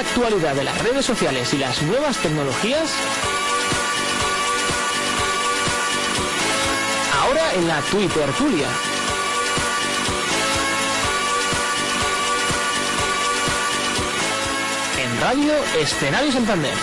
actualidad de las redes sociales y las nuevas tecnologías? Ahora en la Twitter Tulia. En Radio Escenario Santander.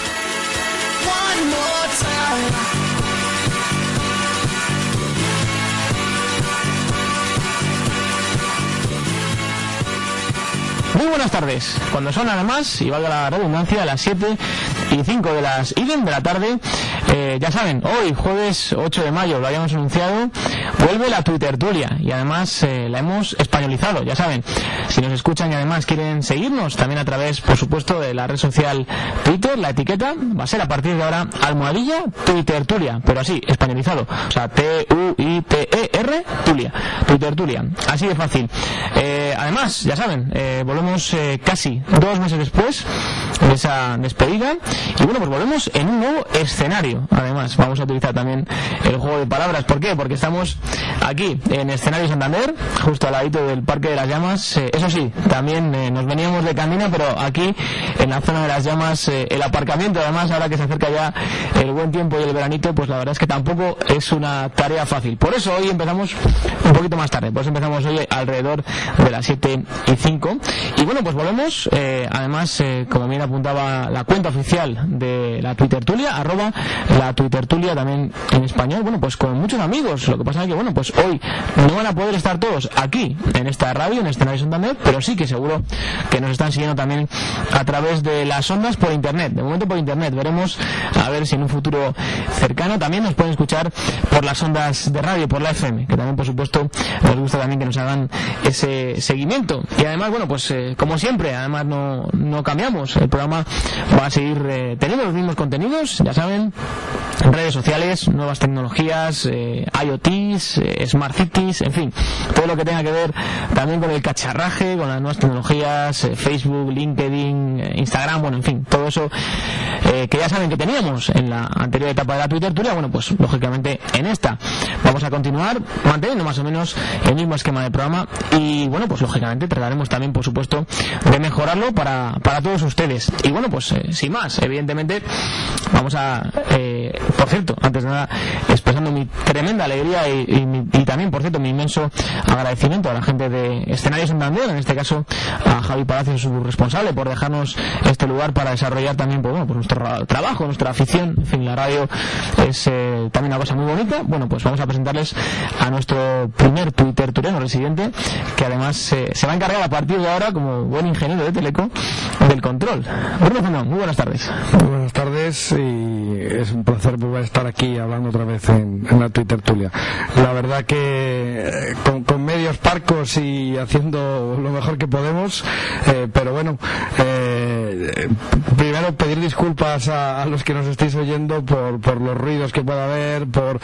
Muy buenas tardes. Cuando son además, y valga la redundancia, a las 7 y 5 de las de la tarde, eh, ya saben, hoy, jueves 8 de mayo, lo habíamos anunciado, vuelve la Twitter Tulia y además eh, la hemos españolizado, ya saben. Si nos escuchan y además quieren seguirnos, también a través, por supuesto, de la red social Twitter, la etiqueta va a ser a partir de ahora almohadilla Twitter Tulia, pero así, españolizado. O sea, T-U-I-T-E-R Tulia, Twitter Tulia. Así de fácil. Eh, además, ya saben, volvemos eh, casi dos meses después de esa despedida y bueno pues volvemos en un nuevo escenario además vamos a utilizar también el juego de palabras ¿por qué? porque estamos aquí en escenario Santander justo al ladito del Parque de las Llamas eh, sí también eh, nos veníamos de camino pero aquí en la zona de las llamas el aparcamiento además ahora que se acerca ya el buen tiempo y el veranito pues la verdad es que tampoco es una tarea fácil por eso hoy empezamos un poquito más tarde pues empezamos hoy alrededor de las 7 y 5 y bueno, pues volvemos. Eh, además, eh, como bien apuntaba la cuenta oficial de la Twitter Tulia, arroba la Twitter Tulia también en español. Bueno, pues con muchos amigos. Lo que pasa es que, bueno, pues hoy no van a poder estar todos aquí en esta radio, en Escenario Santander, pero sí que seguro que nos están siguiendo también a través de las ondas por internet. De momento por internet. Veremos a ver si en un futuro cercano también nos pueden escuchar por las ondas de radio, por la FM, que también, por supuesto, nos gusta también que nos hagan ese seguimiento. Y además, bueno, pues eh, como siempre, además no, no cambiamos. El programa va a seguir eh, teniendo los mismos contenidos, ya saben, redes sociales, nuevas tecnologías, eh, IoTs, eh, Smart Cities, en fin, todo lo que tenga que ver también con el cacharraje, con las nuevas tecnologías, Facebook, LinkedIn, Instagram, bueno, en fin, todo eso que ya saben que teníamos en la anterior etapa de la Twitter Turia, bueno, pues lógicamente en esta vamos a continuar manteniendo más o menos el mismo esquema de programa y bueno, pues lógicamente trataremos también, por supuesto, de mejorarlo para, para todos ustedes. Y bueno, pues eh, sin más, evidentemente, vamos a, eh, por cierto, antes de nada, expresando mi tremenda alegría y, y, también, por cierto, mi inmenso agradecimiento a la gente de Escenario Santander, en este caso a Javi Palacios, su responsable, por dejarnos este lugar para desarrollar también pues, bueno, pues nuestro trabajo, nuestra afición. En fin, la radio es eh, también una cosa muy bonita. Bueno, pues vamos a presentarles a nuestro primer Twitter tureno residente, que además se va a encargar a partir de ahora como buen ingeniero de Teleco del control. Bruno muy buenas tardes. Muy buenas tardes y es un placer volver a estar aquí hablando otra vez en, la Twitter Tulia. La verdad que eh, con, medios parcos y haciendo lo mejor que podemos, eh, pero bueno, eh, primero pedir disculpas a, los que nos estéis oyendo por, los ruidos que pueda haber, por,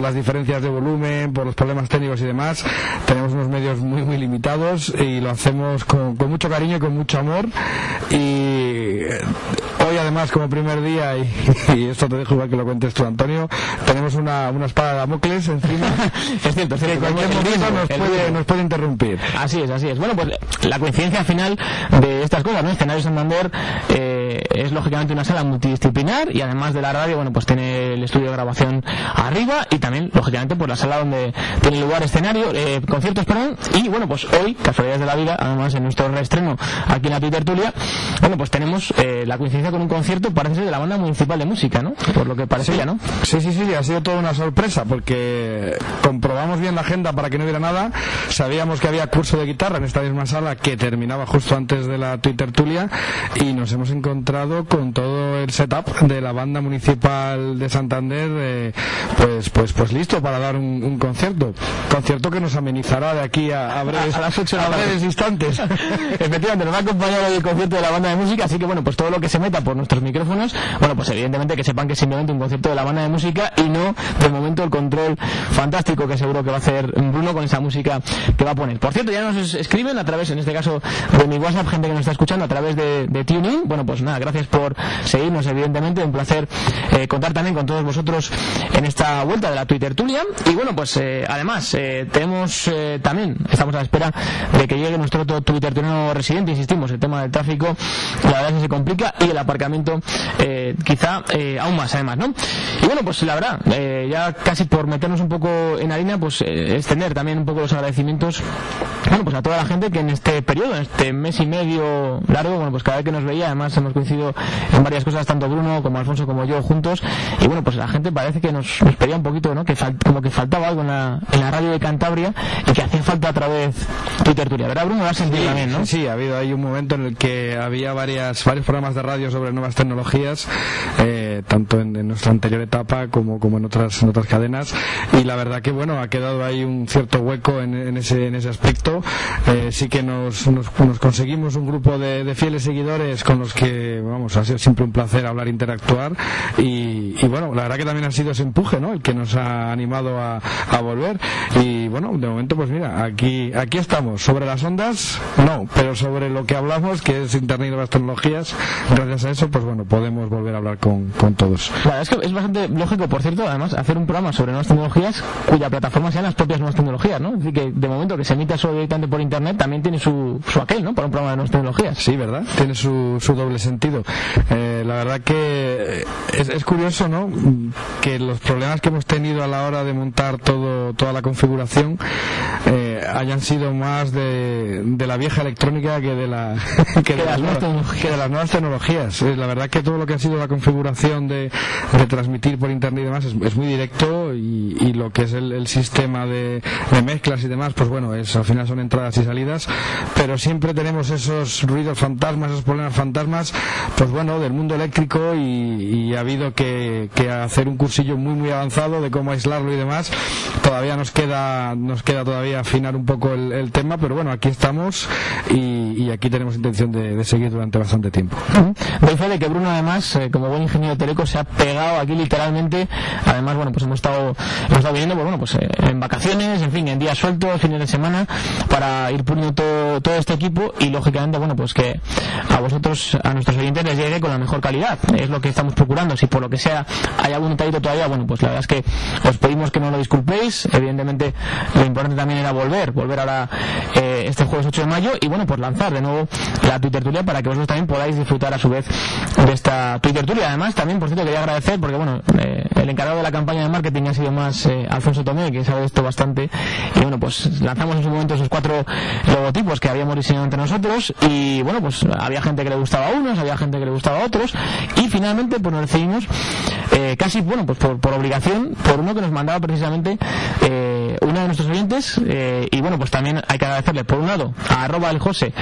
las diferencias de volumen, por los problemas técnicos y demás. Tenemos unos medios muy, muy limitados y lo hacemos con, con mucho cariño y con mucho amor y hoy además como primer día y, esto te dejo igual que lo cuentes tú Antonio tenemos una, una espada de Damocles encima. Es cierto, es cierto cualquier momento nos puede, nos puede interrumpir. Así es, así es. Bueno pues la coincidencia final de estas cosas ¿no? escenario Santander eh, es lógicamente una sala multidisciplinar y además de la radio bueno pues tiene el estudio de grabación arriba y también lógicamente pues la sala donde tiene lugar escenario eh, conciertos perdón y bueno pues hoy casualidades de la vida además en nuestro reestreno aquí en la Tertulia, bueno, pues tenemos eh, la coincidencia con un concierto, parece ser de la banda municipal de música, ¿no? Por lo que parece ya, ¿no? Sí, sí, sí, ha sido toda una sorpresa porque comprobamos bien la agenda para que no hubiera nada. Sabíamos que había curso de guitarra en esta misma sala que terminaba justo antes de la Twitter Tulia y nos hemos encontrado con todo el setup de la banda municipal de Santander, eh, pues, pues, pues listo para dar un, concierto. Concierto que nos amenizará de aquí a, breves, a, las ocho a breves instantes. Efectivamente, nos va a acompañar el concierto de la banda de música, así que bueno, pues todo lo que se meta por nuestros micrófonos, bueno, pues evidentemente que sepan que es simplemente un concierto de la banda de música y no, de momento, el control fantástico que seguro que va a hacer Bruno con esa música que va a poner. Por cierto, ya nos escriben a través, en este caso, de mi WhatsApp, gente que nos está escuchando a través de, de TuneIn. Bueno, pues gracias por seguirnos, evidentemente, un placer eh, contar también con todos vosotros en esta vuelta de la Twitter Tulia. Y bueno, pues eh, además, eh, tenemos también, estamos a la espera de que llegue nuestro otro Twitter residente, insistimos, el tema del tráfico, la verdad es que se complica y el aparcamiento quizá aún más, además, ¿no? Y bueno, pues la verdad, ya casi por meternos un poco en harina, pues extender también un poco los agradecimientos, bueno, pues a toda la gente que en este periodo, en este mes y medio largo, bueno, pues cada vez que nos veía, además hemos coincidido en varias cosas, tanto Bruno como Alfonso como yo juntos, y bueno, pues la gente parece que nos, pedía un poquito, ¿no? Que como que faltaba algo en la, en la radio de Cantabria y que hacía falta otra vez tu tertulia, ¿verdad Bruno? Lo has sentido también, ¿no? Sí, ha habido ahí un momento en el que había varias, varios programas de radio sobre nuevas tecnologías, eh, tanto en, nuestra anterior etapa como, como en otras, en otras cadenas, y la verdad que bueno, ha quedado ahí un cierto hueco en, ese, en ese aspecto. Eh, sí que nos, nos, conseguimos un grupo de, de fieles seguidores con los que, vamos, ha sido siempre un placer hablar, interactuar y, bueno, la verdad que también ha sido ese empuje, ¿no? El que nos ha animado a, volver y bueno, de momento pues mira, aquí, aquí estamos. Sobre las ondas, no, pero sobre lo que hablamos, que es Internet y nuevas tecnologías, gracias a eso, pues bueno, podemos volver a hablar con, con todos. La es que es bastante lógico, por cierto, además, hacer un programa sobre nuevas tecnologías cuya plataforma sean las propias nuevas tecnologías, ¿no? Decir, que de momento que se emita solo directamente por Internet también tiene su, su aquel, ¿no? Para un programa de nuevas tecnologías. Sí, ¿verdad? Tiene su, su doble sentido. Eh, la verdad que es, es, curioso, ¿no? Que los problemas que hemos tenido a la hora de montar todo, toda la configuración eh, hayan sido más de, de, la vieja electrónica que de, la, que, de, las, nuevas, tecnologías. Eh, la verdad que todo lo que ha sido la configuración de, de transmitir por internet y demás es, es muy directo y, y, lo que es el, el sistema de, de, mezclas y demás, pues bueno, es, al final son entradas y salidas, pero siempre tenemos esos ruidos fantasmas, esos problemas fantasmas, pues bueno, del mundo eléctrico y, ha habido que, hacer un cursillo muy muy avanzado de cómo aislarlo y demás. Todavía nos queda nos queda todavía afinar un poco el, tema, pero bueno, aquí estamos y, aquí tenemos intención de, seguir durante bastante tiempo. Doy de que Bruno además, eh, como buen ingeniero teleco, se ha pegado aquí literalmente. Además, bueno, pues hemos estado, hemos estado viniendo, pues bueno, pues eh, en vacaciones, en fin, en días sueltos, fines de semana, para ir poniendo todo, todo este equipo y lógicamente, bueno, pues que a vosotros, a nuestros oyentes les llegue con la mejor calidad. Es lo que estamos procurando. Si por lo que sea hay algún detallito todavía, bueno, pues la verdad es que os pedimos que no lo disculpéis. Evidentemente, lo importante también era volver, volver ahora eh, este jueves 8 de mayo y bueno, pues lanzar de nuevo la Twitter Tulia para que vosotros también podáis disfrutar a su vez de esta Twitter Tulia. Además, también, por cierto, quería agradecer porque bueno, eh, el encargado de la campaña de marketing ha sido más eh, Alfonso Tomé, que sabe esto bastante. Y bueno, pues lanzamos en su momento esos cuatro logotipos que habíamos diseñado entre nosotros y bueno, pues había gente que le gustaba a unos, había gente que le gustaba a otros y finalmente pues nos decidimos eh, casi, bueno, pues por, por, obligación, por uno que nos mandaba precisamente eh, uno de nuestros oyentes eh, y bueno, pues también hay que agradecerle por un lado a arroba el José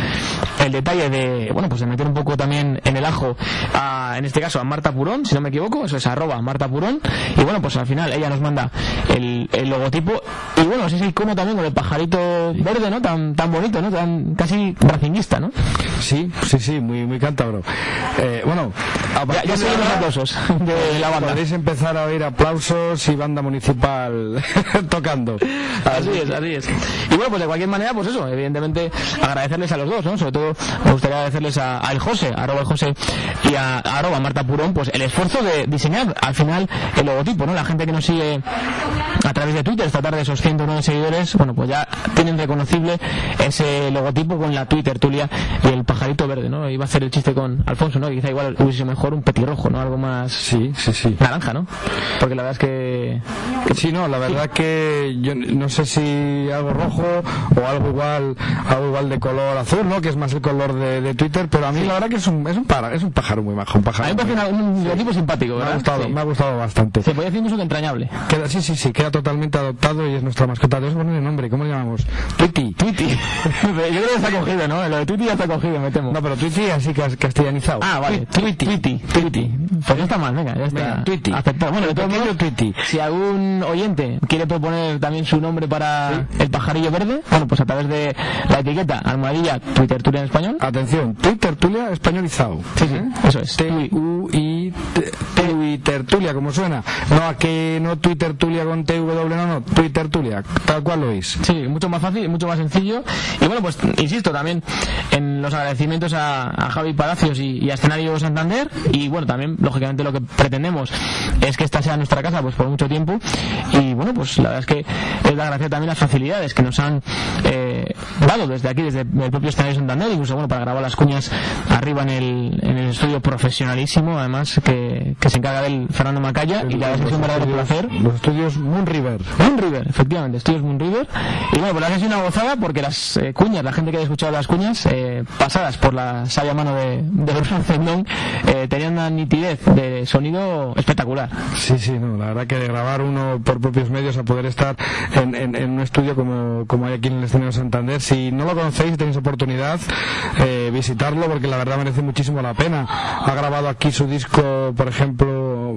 el detalle de, bueno, pues de meter un poco también en el ajo a, en este caso a Marta Purón, si no me equivoco, eso es arroba Marta Purón y bueno, pues al final ella nos manda el, el logotipo y bueno, así como también con el pajarito verde, ¿no? Tan, tan bonito, ¿no? Tan casi racinguista, ¿no? Sí, sí, sí, muy, muy cántabro. Eh, bueno, ya, ya se los aplausos de la banda. Podéis empezar a oír aplausos y banda municipal tocando. Así es, así es. Y bueno, pues de cualquier manera, pues eso, evidentemente agradecerles a los dos, ¿no? Sobre todo me gustaría agradecerles a, a el José, a arroba el José y a, a, arroba Marta Purón, pues el esfuerzo de diseñar al final el logotipo, ¿no? La gente que nos sigue a través de Twitter esta tarde, esos 109 seguidores, bueno, pues ya tienen reconocible ese logotipo con la Twitter Tulia y el pajarito verde, ¿no? Iba a hacer el chiste con Alfonso, ¿no? quizá igual hubiese mejor un petirrojo, ¿no? Algo más... Sí, sí, sí. Naranja, ¿no? Porque la verdad es que... Sí, no, la verdad que yo no sé si algo rojo o algo igual algo igual de color azul, ¿no? Que es más el color de, Twitter, pero a mí la verdad que es un, es un, es un pájaro muy majo, un pájaro. A mí me parece un logotipo simpático, ¿verdad? Me ha gustado, me ha gustado bastante. Se puede decir incluso que entrañable. Queda, sí, sí, sí, queda totalmente adoptado y es nuestra mascota. Debemos poner el nombre, ¿cómo le llamamos? Twitty. Twitty. yo creo que está cogido, ¿no? Lo de Twitty ya está cogido, me temo. No, pero Twitty así castellanizado. Ah, vale. Twitty. Twitty. Twitty. Pues no está mal, venga, ya está. Twitty. Aceptado. Bueno, de todos modos, Twitty. Si algún oyente quiere proponer también su nombre para el pajarillo verde, bueno, pues a través de la etiqueta almohadilla Twitter Tulia en español. Atención, Twitter Tulia españolizado. Sí, sí, eso es. T-U-I Twittertulia, como suena. No, a que no Twittertulia con TW, no, no, Twittertulia, tal cual lo oís. Sí, mucho más fácil, mucho más sencillo. Y bueno, pues insisto también en los agradecimientos a, Javi Palacios y, a Escenario Santander. Y bueno, también, lógicamente, lo que pretendemos es que esta sea nuestra casa pues por mucho tiempo. Y bueno, pues la verdad es que es la gracia también las facilidades que nos han eh, dado desde aquí, desde el propio Escenario Santander, incluso bueno, para grabar las cuñas arriba en el, en el estudio profesionalísimo, además, que, que se encarga del Fernando Macaya. y la verdad es un verdadero placer. Los estudios Moon River. Moon River, efectivamente, estudios Moon River. Y bueno, pues la ha sido una gozada porque las eh, cuñas, la gente que ha escuchado las cuñas, eh, pasadas por la sabia mano de, de Bruno Zendón, eh, tenían una nitidez de sonido espectacular. Sí, sí, no, la verdad que de grabar uno por propios medios a poder estar en, en, un estudio como, como hay aquí en el escenario Santander, si no lo conocéis, tenéis oportunidad, eh, visitarlo porque la verdad merece muchísimo la pena. Ha grabado aquí su disco, por ejemplo,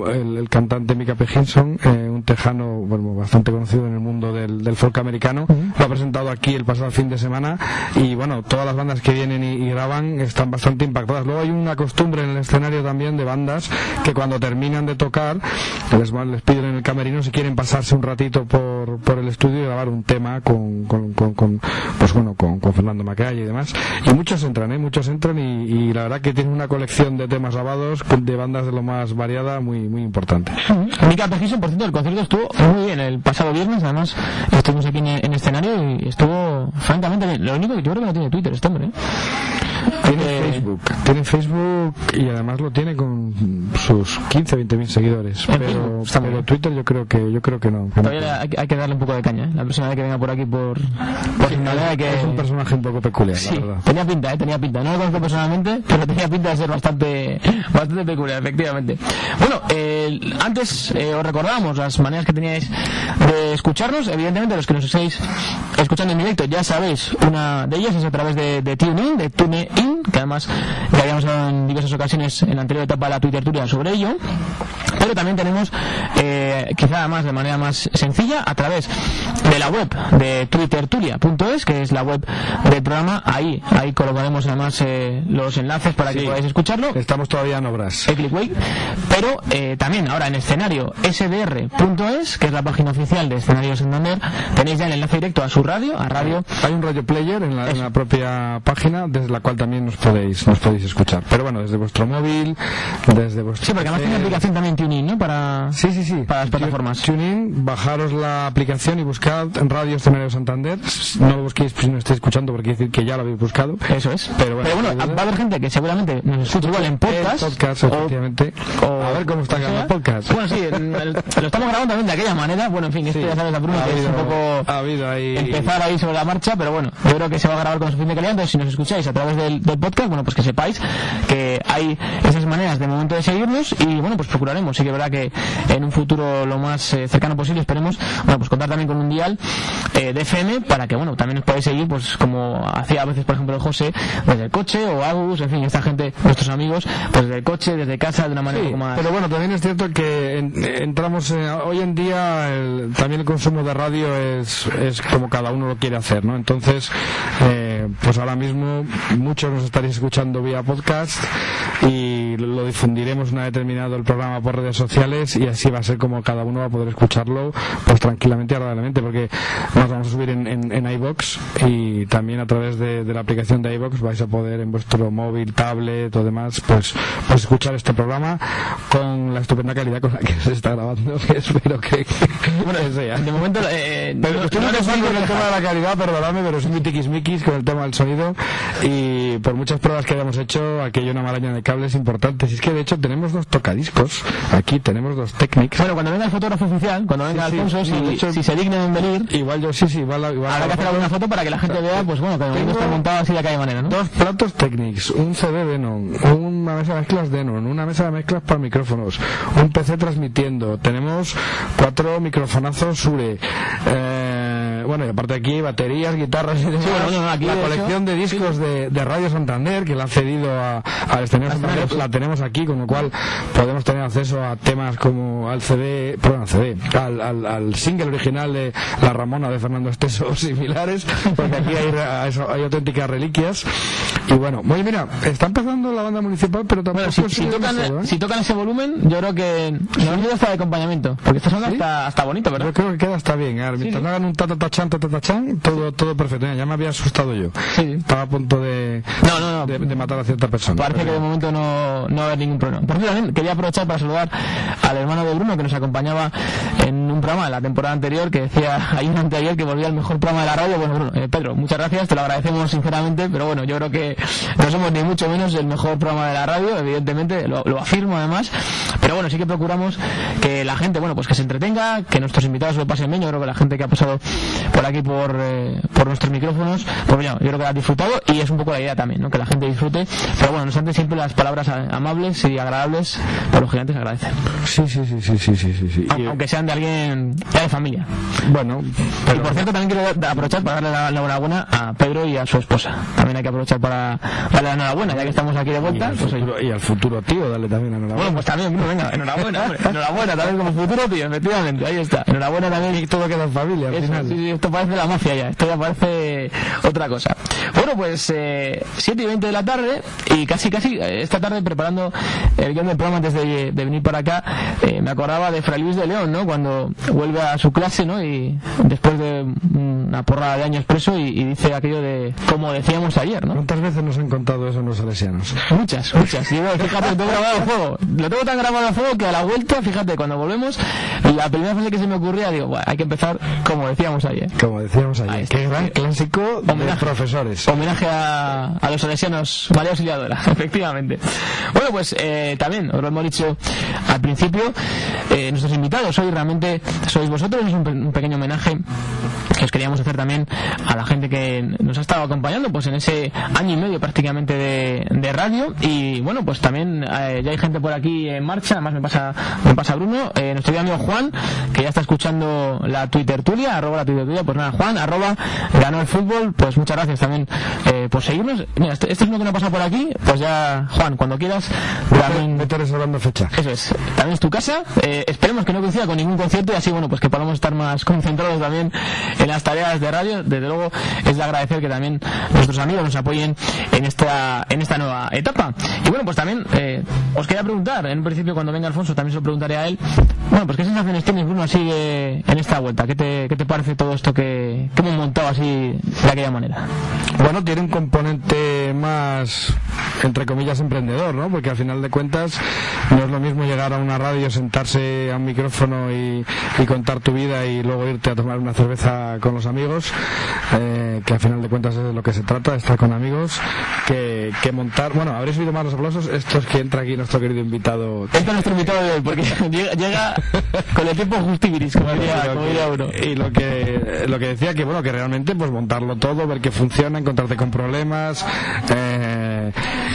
el, cantante Mika P. eh, un tejano bueno, bastante conocido en el mundo del, del folk americano. Lo ha presentado aquí el pasado fin de semana y bueno, todas las bandas que vienen y, graban están bastante impactadas. Luego hay una costumbre en el escenario también de bandas que cuando terminan de tocar les, les piden en el camerino si quieren pasarse un ratito por, por el estudio y grabar un tema con, con, con, pues bueno, con, con Fernando Macaya y demás. Y muchos entran, ¿eh? muchos entran y, la verdad que tienen una colección de temas grabados de bandas de lo más variada muy muy importante. Mica Pejison, por cierto, el concierto estuvo muy bien el pasado viernes, además estuvimos aquí en, en escenario y estuvo francamente bien. Lo único que yo creo que no tiene Twitter este hombre. ¿eh? Tiene Facebook, tiene Facebook y además lo tiene con sus 15, 20 mil seguidores. Pero, pero, Twitter yo creo que yo creo que no. Todavía hay, que darle un poco de caña. ¿eh? La vez que venga por aquí por, por que es un personaje un poco peculiar. Sí, la verdad. tenía pinta, ¿eh? tenía pinta. No lo conozco personalmente, pero tenía pinta de ser bastante, bastante peculiar, efectivamente. Bueno, eh, antes eh, os recordamos las maneras que teníais de escucharnos. Evidentemente, los que nos estáis escuchando en directo ya sabéis, una de ellas es a través de, de TuneIn, de TuneIn que además ya habíamos hablado en diversas ocasiones en la anterior etapa de la Twitter sobre ello. Pero también tenemos, eh, quizá más de manera más sencilla, a través de la web de twittertulia.es, que es la web del programa. Ahí, ahí colocaremos además eh, los enlaces para que podáis escucharlo. Estamos todavía en obras. Pero eh, también ahora en escenario sdr.es, que es la página oficial de Escenario Santander, tenéis ya el enlace directo a su radio, a radio. Hay un radio player en la, en la propia página, desde la cual también nos podéis, nos podéis escuchar. Pero bueno, desde vuestro móvil, desde vuestro. Sí, porque además tiene aplicación también TuneIn, ¿no? Para, sí, sí, sí. para las plataformas. TuneIn, bajaros la aplicación y buscad Radio Escenario Santander. No lo busquéis si no estáis escuchando, porque decir que ya lo habéis buscado. Eso es. Pero bueno, va a haber gente que seguramente nos escucha igual en podcast. podcast, efectivamente. O, a ver cómo están los podcasts. Bueno, sí, lo estamos grabando también de aquella manera. Bueno, en fin, esto ya sabes, la Bruno, que es un poco ha habido ahí... empezar ahí sobre la marcha, pero bueno, yo creo que se va a grabar con suficiente calidad. Entonces, si nos escucháis a través del, del podcast, bueno, pues que sepáis que hay esas maneras de momento de seguirnos y bueno, pues procuraremos. Sí que es verdad que en un futuro lo más eh, cercano posible esperemos, bueno, pues contar también con un dial eh, de FM para que, bueno, también nos podáis seguir, pues como hacía a veces, por ejemplo, José, desde el coche o Agus, en fin, esta gente, nuestros amigos, pues desde el coche, desde casa, de una manera poco más. Pero bueno, también es cierto que entramos, hoy en día también el consumo de radio es, es como cada uno lo quiere hacer, ¿no? Entonces, eh, pues ahora mismo muchos nos estaréis escuchando vía podcast. Y lo difundiremos una vez terminado el programa por redes sociales y así va a ser como cada uno va a poder escucharlo pues tranquilamente y agradablemente porque nos vamos a subir en, en, iBox y también a través de, la aplicación de iBox vais a poder en vuestro móvil, tablet o demás pues, pues escuchar este programa con la estupenda calidad con la que se está grabando espero que, bueno, sea. de momento eh, pero estoy muy con el tema de la calidad perdóname pero soy muy tiquismiquis con el tema del sonido y por muchas pruebas que hayamos hecho, aquí hay una maraña de cables importantes. Y es que de hecho tenemos dos tocadiscos, aquí tenemos dos técnicos. Bueno, cuando venga el fotógrafo oficial, cuando venga Alfonso, si, se digna en venir, igual yo sí, sí, igual, igual habrá que hacer alguna foto para que la gente vea, pues bueno, que no está montado así de aquella manera, ¿no? Dos platos técnicos, un CD Denon, una mesa de mezclas Denon, una mesa de mezclas para micrófonos, un PC transmitiendo, tenemos cuatro microfonazos Sure, eh, bueno, y aparte aquí baterías, guitarras y demás. la colección de discos de, de Radio Santander que la han cedido a, al escenario Santander, la tenemos aquí, con lo cual podemos tener acceso a temas como al CD, perdón, al CD, al, al, single original de La Ramona de Fernando Esteso o similares, porque aquí hay, hay, auténticas reliquias. Y bueno, oye, mira, está empezando la banda municipal, pero tampoco Bueno, si, si tocan, demasiado, ¿eh? si tocan ese volumen, yo creo que nos hemos ido hasta de acompañamiento. Porque esta sonda ¿Sí? está, está bonito, ¿verdad? Yo creo que queda hasta bien. Ahora, mientras sí. no hagan un tatatachan, tatatachan, todo, todo perfecto. Ya me había asustado yo. Sí. Estaba a punto de, No, no, no. de, de matar a cierta persona. Parece que de momento no, no va a haber ningún problema. Por cierto, quería aprovechar para saludar al hermano de Bruno que nos acompañaba en un programa de la temporada anterior que decía ayer o anteayer que volvía el mejor programa de la radio. Bueno, Bruno, eh, Pedro, muchas gracias, te lo agradecemos sinceramente, pero bueno, yo creo que no somos ni mucho menos el mejor programa de la radio, evidentemente, lo, lo afirmo además, pero bueno, sí que procuramos que la gente, bueno, pues que se entretenga, que nuestros invitados lo pasen bien, yo creo que la gente que ha pasado por aquí por, eh, por nuestros micrófonos, pues bueno, yo creo que la ha disfrutado y es un poco la idea también, ¿no? Que la gente disfrute, pero bueno, no obstante siempre las palabras amables y agradables por los gigantes se agradecen, Sí, sí, sí, sí, sí, sí, sí. sí. Y, aunque sean de alguien ya de familia. bueno, Y pero por cierto, también quiero aprovechar para darle la, la enhorabuena a Pedro y a su esposa. También hay que aprovechar para darle la enhorabuena, ya que estamos aquí de y vuelta. al, Pues, oye. futuro, y al futuro tío, dale también la bueno, enhorabuena. pues también, venga, enhorabuena, hombre. Enhorabuena también como futuro, tío, efectivamente, ahí está. Enhorabuena también. Y todo queda en familia al Eso, final. sí, sí, esto parece la mafia ya, esto ya parece otra cosa. Bueno, pues eh, 7 y 20 de la tarde y casi, casi eh, esta tarde preparando el guion del programa antes de, de venir para acá, eh, me acordaba de Fray Luis de León, ¿no? Cuando vuelve a su clase, ¿no? Y después de una porrada de años preso y, y dice aquello de, como decíamos ayer, ¿no? ¿Cuántas veces nos han contado eso los salesianos? Muchas, muchas. Y bueno, fíjate, lo tengo grabado a fuego. Lo tengo tan grabado a fuego que a la vuelta, fíjate, cuando volvemos, la primera frase que se me ocurría, digo, "Buah, hay que empezar como decíamos ayer. Como decíamos ayer, qué gran clásico de Homenaje. profesores. Homenaje a, a los salesianos María Auxiliadora, efectivamente. Bueno, pues eh, también, os lo hemos dicho al principio, eh, nuestros invitados hoy realmente sois vosotros, es un, pe- un pequeño homenaje que os queríamos hacer también a la gente que nos ha estado acompañando pues en ese año y medio prácticamente de, de radio y bueno pues también eh, ya hay gente por aquí en marcha además me pasa me pasa Bruno eh, nuestro amigo Juan que ya está escuchando la Twitter Tulia arroba la Twitter Tulia pues nada Juan arroba ganó el fútbol pues muchas gracias también eh, por seguirnos mira este, este es uno que no pasa por aquí pues ya Juan cuando quieras también reservando fecha. eso es, también es tu casa. Eh, esperemos que no coincida con ningún concierto y así, bueno, pues que podamos estar más concentrados también en las tareas de radio. Desde luego, es de agradecer que también nuestros amigos nos apoyen en esta, en esta nueva etapa. Y bueno, pues también eh, os quería preguntar, en un principio cuando venga Alfonso también se lo preguntaré a él. Bueno, pues qué sensaciones tienes, Bruno, así en esta vuelta. ¿Qué te, qué te parece todo esto que, que hemos montado así de aquella manera? Bueno, tiene un componente más, entre comillas, emprendedor, ¿no? Porque al final de cuentas no es lo mismo llegar a una radio, sentarse a un micrófono y, y contar tu vida y luego irte a tomar una cerveza con los amigos, eh, que al final de cuentas es de lo que se trata, estar con amigos, que, que montar... Bueno, habréis oído más los aplausos. Esto es que entra aquí nuestro querido invitado. Este es nuestro invitado de hoy, porque llega, llega con el tiempo justibiris, como diría, uno. y lo que lo que decía que bueno que realmente pues montarlo todo ver que funciona encontrarte con problemas eh,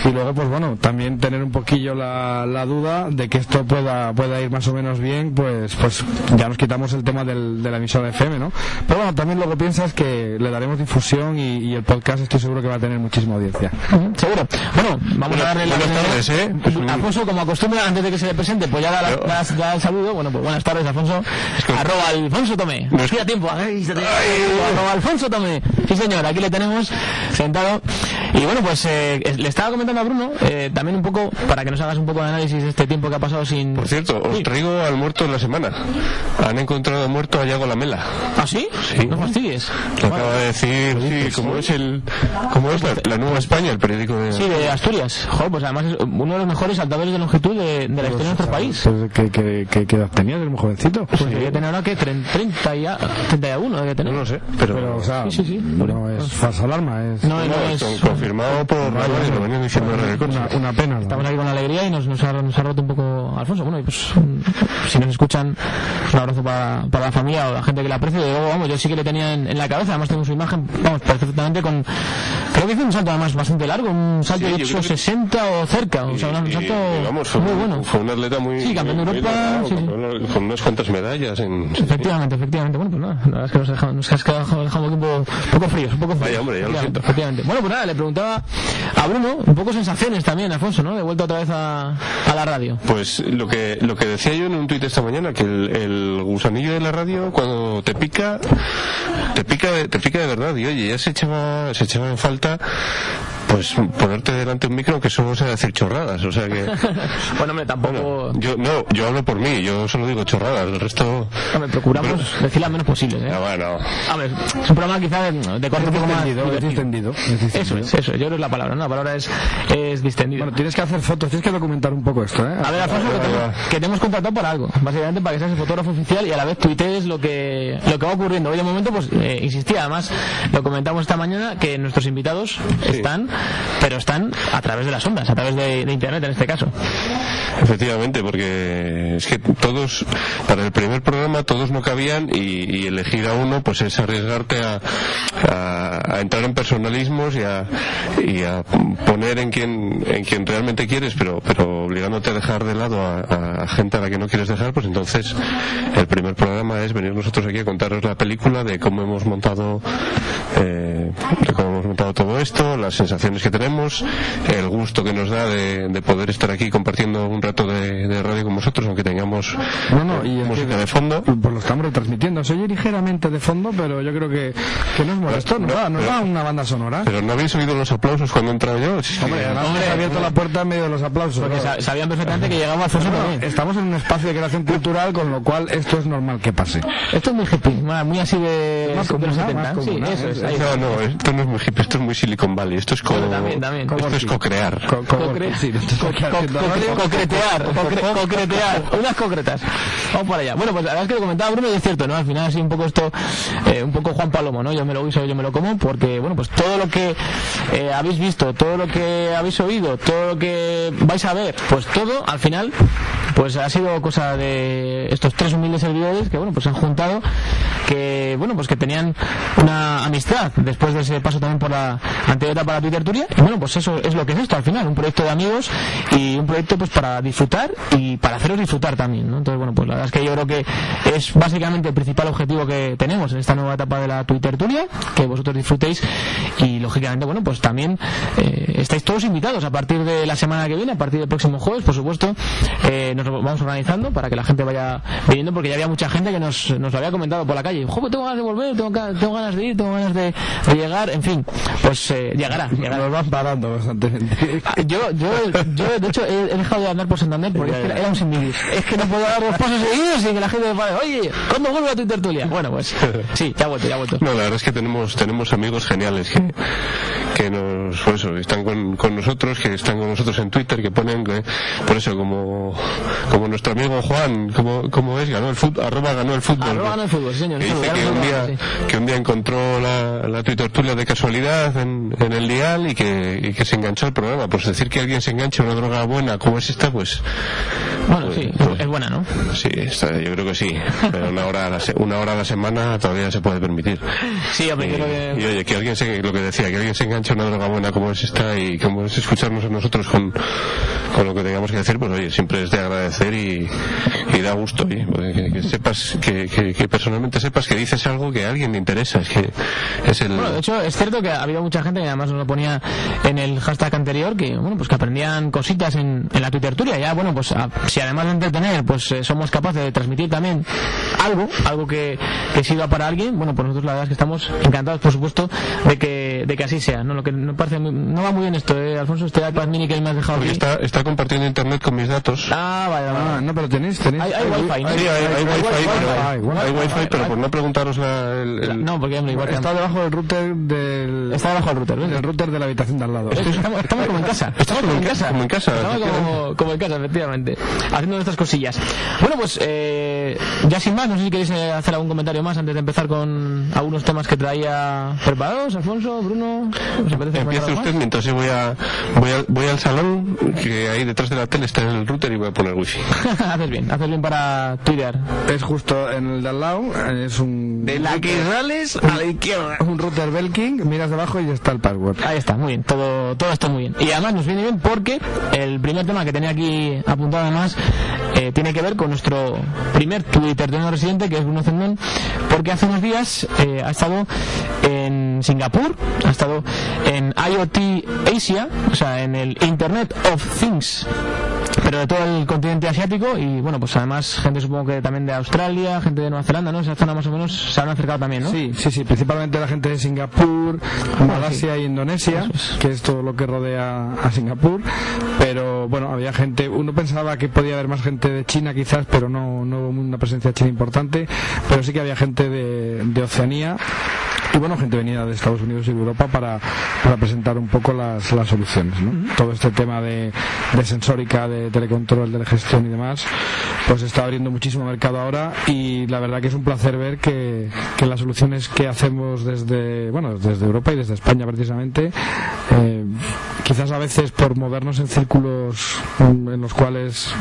y luego pues bueno también tener un poquillo la, la duda de que esto pueda pueda ir más o menos bien pues pues ya nos quitamos el tema del, de la emisora FM no pero bueno también luego piensas que le daremos difusión y, y el podcast estoy seguro que va a tener muchísima audiencia Seguro. Bueno, vamos a darle la buenas tardes, ¿eh? Pues Alfonso, como acostumbra, antes de que se le presente, pues ya da, la- Yo- da- da el saludo. Bueno, pues buenas tardes, Alfonso. Arroba Alfonso Tomé. No es- Tira tiempo. Ay, se te- Arroba Alfonso Tomé. Sí, señor, aquí le tenemos sentado. Y bueno, pues eh, le estaba comentando a Bruno, eh, también un poco, para que nos hagas un poco de análisis de este tiempo que ha pasado sin... Por cierto, os traigo al muerto de la semana. Han encontrado muerto a Yago Lamela. ¿Ah, sí? Sí. No fastidies. Lo acaba de decir, sí, como es el, como es la, la Nueva España, el periódico de. Sí, de Asturias. Joder, pues además es uno de los mejores saltadores de longitud de, de la historia de nuestro país. Pues, ¿qué, qué, qué- qué edad tenías? ¿Eres muy jovencito? Pues debería tener ahora que 30 y a, 31 debe tener. No lo sé, pero. Pero, o sea, Sí, sí, sí. no es falsa alarma, es No, no, no, es- con- confirmado por la en el una, una pena. ¿no? Estamos aquí con alegría y nos, nos, ha, nos ha roto un poco Alfonso. Bueno, y pues mm, si nos escuchan, un abrazo para, para la familia o la gente que la aprecia. De luego, vamos, yo sí que le tenía en, en la cabeza, además tengo su imagen, vamos, perfectamente con. Creo que hizo un salto además bastante largo, un salto Sí, de yo hecho creo que- 60 o cerca, o sea, un Y- salto y, vamos, fue, muy bueno. fue un atleta muy. Sí, campeón de Europa, logrado, sí, sí. con, unas cuantas medallas en. Efectivamente, efectivamente. Bueno, pues nada, la verdad es que nos, dejamos, nos has dejado, dejado un poco, poco fríos, un poco fríos. Vaya, hombre, ya lo siento. efectivamente. Bueno, pues nada, le preguntaba a Un poco sensaciones también, Alfonso, ¿no? De vuelta otra vez a, a la radio. Pues lo que lo que decía yo en un tuit esta mañana que el, el gusanillo de la radio cuando te pica te pica de, te pica de verdad y oye ya se echaba se echaba en falta pues ponerte delante de un micro que solo sea decir chorradas, o sea que... bueno, hombre, tampoco... yo, no, yo hablo por mí, yo solo digo chorradas, el resto... Hombre, procuramos decir las menos posibles, ¿eh? Ah, bueno. Hombre, es un programa quizá de, de corte un poco más... Distendido, es distendido, es distendido. Eso es, eso es, yo creo que es la palabra, ¿no? La palabra es, es distendido. Bueno, tienes que hacer fotos, tienes que documentar un poco esto, ¿eh? A ver, Alfonso, que, te, que te hemos contratado por algo, básicamente para que seas el fotógrafo oficial y a la vez tuitees lo que, lo que va ocurriendo. Hoy de momento, pues, eh, insistía, además, lo comentamos esta mañana, que nuestros invitados están, pero están a través de las ondas, a través de, internet en este caso. Efectivamente, porque es que todos, para el primer programa, todos no cabían y, elegir a uno, pues es arriesgarte a, entrar en personalismos y a, y a poner en quien, en quien realmente quieres, pero, pero obligándote a dejar de lado a, a gente a la que no quieres dejar, pues entonces el primer programa es venir nosotros aquí a contaros la película de cómo hemos montado, eh, de cómo hemos montado todo esto, las sensaciones que tenemos, el gusto que nos da de, de poder estar aquí compartiendo un rato de, de radio con vosotros, aunque tengamos No, no, y eh, música que- de fondo. Pues lo estamos retransmitiendo. Se oye ligeramente de fondo, pero yo creo que, que no es molesto. Nos da, nos da una banda sonora. Pero no habéis oído los aplausos cuando he entrado yo. Que- Hombre, Hombre, hemos abierto la puerta en medio de los aplausos. Porque Claro. sabían perfectamente que llegaba No, no, también. estamos en un espacio de creación cultural, con lo cual esto es normal que pase. Esto es muy hippie, muy así de, Más de los comuna, 70. más sí, eso es. No, no, esto no es muy hippie, esto es muy Silicon Valley. Esto es Bueno, también, también. esto es co-crear. Concretear, concre- concretear, unas concretas. Vamos para allá. Bueno, pues la verdad es que lo comentaba Bruno y es cierto, ¿no? Al final así un poco esto, eh, un poco Juan Palomo, ¿no? Yo me lo guiso, yo me lo como, porque, bueno, pues todo lo que eh, habéis visto, todo lo que habéis oído, todo lo que vais a ver, pues todo, al final, pues ha sido cosa de estos tres humildes servidores que, bueno, pues se han juntado, que, bueno, pues que tenían una amistad después de ese paso también por la anterior etapa de la Twitter Y bueno, pues eso es lo que es esto al final, un proyecto de amigos y un proyecto pues para disfrutar y para haceros disfrutar también, ¿no? Entonces, bueno, pues la verdad es que yo creo que es básicamente el principal objetivo que tenemos en esta nueva etapa de la Twitter Turia, que vosotros disfrutéis y lógicamente, bueno, pues también eh, estáis todos invitados a partir de la semana que viene, a partir del próximo jueves, por supuesto, eh, nos vamos organizando para que la gente vaya viniendo, porque ya había mucha gente que nos, nos lo había comentado por la calle, joder, tengo ganas de volver, tengo, tengo ganas de ir, tengo ganas de, de llegar, en fin, pues eh, llegará, llegará. Nos van parando constantemente. Yo, yo, yo, de hecho, he, he dejado de andar por Santander porque es que era, un sin vivir. Es que no puedo dar dos pasos seguidos sin que la gente me pare. Oye, ¿cuándo vuelve a tu tertulia? Bueno, pues sí, ya vuelto, ya vuelto. No, la verdad es que tenemos tenemos amigos geniales que, que nos pues eso, están con, con nosotros, que están con nosotros en Twitter, que ponen que, por eso como como nuestro amigo Juan, como, como es, ganó el fútbol, arroba ganó el fútbol. Ganó el fútbol, señor, Que dice ya un día, que un día encontró la, la Twitter Tulia de casualidad en, en el dial y que, y que se enganchó al programa. Pues decir que alguien se enganche a una droga buena como es esta, pues Bueno, sí, es- es buena, ¿no? sí, está- yo creo que sí. Pero una hora a la, se- una hora a la semana todavía se puede permitir. Sí, hombre, Y, creo que... y, oye, que alguien se, lo que decía, que alguien se enganche a una droga buena como es esta y como es escucharnos a nosotros con, con lo que tengamos que decir, pues oye, siempre es de agradecer y, y da gusto, porque que, que sepas, que, que, que personalmente sepas que dices algo que a alguien le interesa, es que es el... Bueno, de hecho, es cierto que ha habido mucha gente que además nos lo ponía en el hashtag anterior, que bueno, pues que aprendían cositas en, en la Twitter Turia. Ya, bueno, pues a- si además de entretener, pues eh, somos capaces de transmitir también algo, algo que, que sirva para alguien, bueno, pues nosotros la verdad es que estamos encantados, por supuesto, de que, de que así sea, ¿no? Lo que no parece muy- no va muy bien esto, ¿eh, Alfonso? Este iPad mini que me has dejado aquí. está, está compartiendo internet con mis datos. Ah, vale, vale. Ah, no, pero tenéis, tenéis. Hay- hay wifi, ¿no? Sí, hay, hay wifi, pero, hay wifi. hay wifi, pero por no preguntaros la, el, el- No, porque hombre, igual Está debajo del router del. Está debajo del router, ¿ves? del router de la habitación de al lado. Estamos, estamos como en casa. Estamos como en casa. como en casa, Estamos como, como en casa, efectivamente. Haciendo nuestras cosillas. Bueno, pues eh, ya sin más, no sé si queréis eh, hacer algún comentario más antes de empezar con algunos temas que traía preparados. Alfonso, Bruno, ¿os algo usted más? mientras yo voy a voy, al- voy al salón que ahí detrás de la tele está el router y voy a poner wifi. haces bien, haces bien para tuitear. Es justo en el de al lado, es un. sales a la izquierda. un router Belking, miras debajo y está el password. Ahí está, muy bien, todo, todo está muy bien. Y además nos viene bien porque el primer tema que tenía aquí apuntado además eh, tiene que ver con nuestro primer Twitter de residente, que es Bruno Zendón, porque hace unos días eh, ha estado en Singapur, ha estado en IoT Asia, o sea, en el Internet of Things pero de todo el continente asiático y bueno, pues además gente supongo que también de Australia, gente de Nueva Zelanda, ¿no? Esa zona más o menos se han acercado también, ¿no? Sí, sí, sí, principalmente la gente de Singapur, Malasia y Indonesia, que es todo lo que rodea a Singapur, pero bueno, había gente, uno pensaba que podía haber más gente de China quizás, pero no, no hubo una presencia china importante, pero sí que había gente de, de Oceanía y bueno, gente venida de Estados Unidos y Europa para, para presentar un poco las, las soluciones. ¿no? Todo este tema de, de sensórica, de telecontrol, de gestión y demás, pues está abriendo muchísimo mercado ahora y la verdad que es un placer ver que, que las soluciones que hacemos desde, bueno, desde Europa y desde España precisamente, eh, quizás a veces por movernos en círculos en los cuales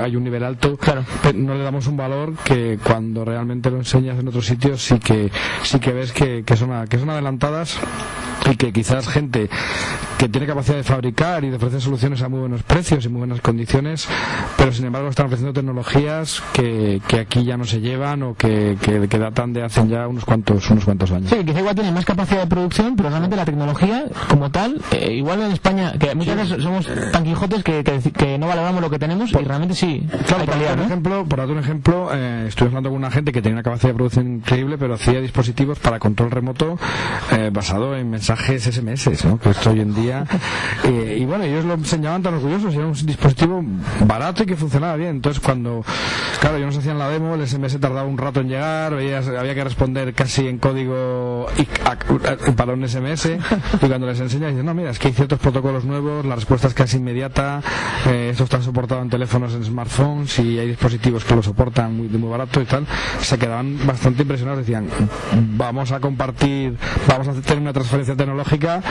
hay un nivel alto, Claro. no le damos un valor que cuando realmente lo enseñas en otros sitios sí que sí que ves que, que son, que son adelantadas y que quizás gente que tiene capacidad de fabricar y de ofrecer soluciones a muy buenos precios y muy buenas condiciones, pero sin embargo están ofreciendo tecnologías que, que aquí ya no se llevan o que, que, que datan de hace ya unos cuantos unos cuantos años. Sí, quizá igual tiene más capacidad de producción, pero realmente la tecnología como tal, eh, igual en España, que muchas veces somos tan quijotes que, que, no valoramos lo que tenemos y realmente sí, Claro, hay por calidad, un ¿no? ejemplo, por un ejemplo eh, estuve hablando con una gente que tenía una capacidad de producción increíble, pero hacía dispositivos para control remoto eh, basado en mensajes SMS, ¿no? que esto hoy en día. eh, y bueno, ellos lo enseñaban tan orgullosos, era un dispositivo barato y que funcionaba bien. Entonces, cuando, claro, ellos nos hacían la demo, el SMS tardaba un rato en llegar, había que responder casi en código para un SMS, y cuando les enseñas, dices, no, mira, es que hay ciertos protocolos nuevos, la respuesta es casi inmediata, eh, esto está soportado en teléfonos, en smartphones, y hay dispositivos que lo soportan muy, muy barato y tal, se quedaban bastante impresionados, decían, vamos a compartir, vamos a tener una transferencia tecnológica,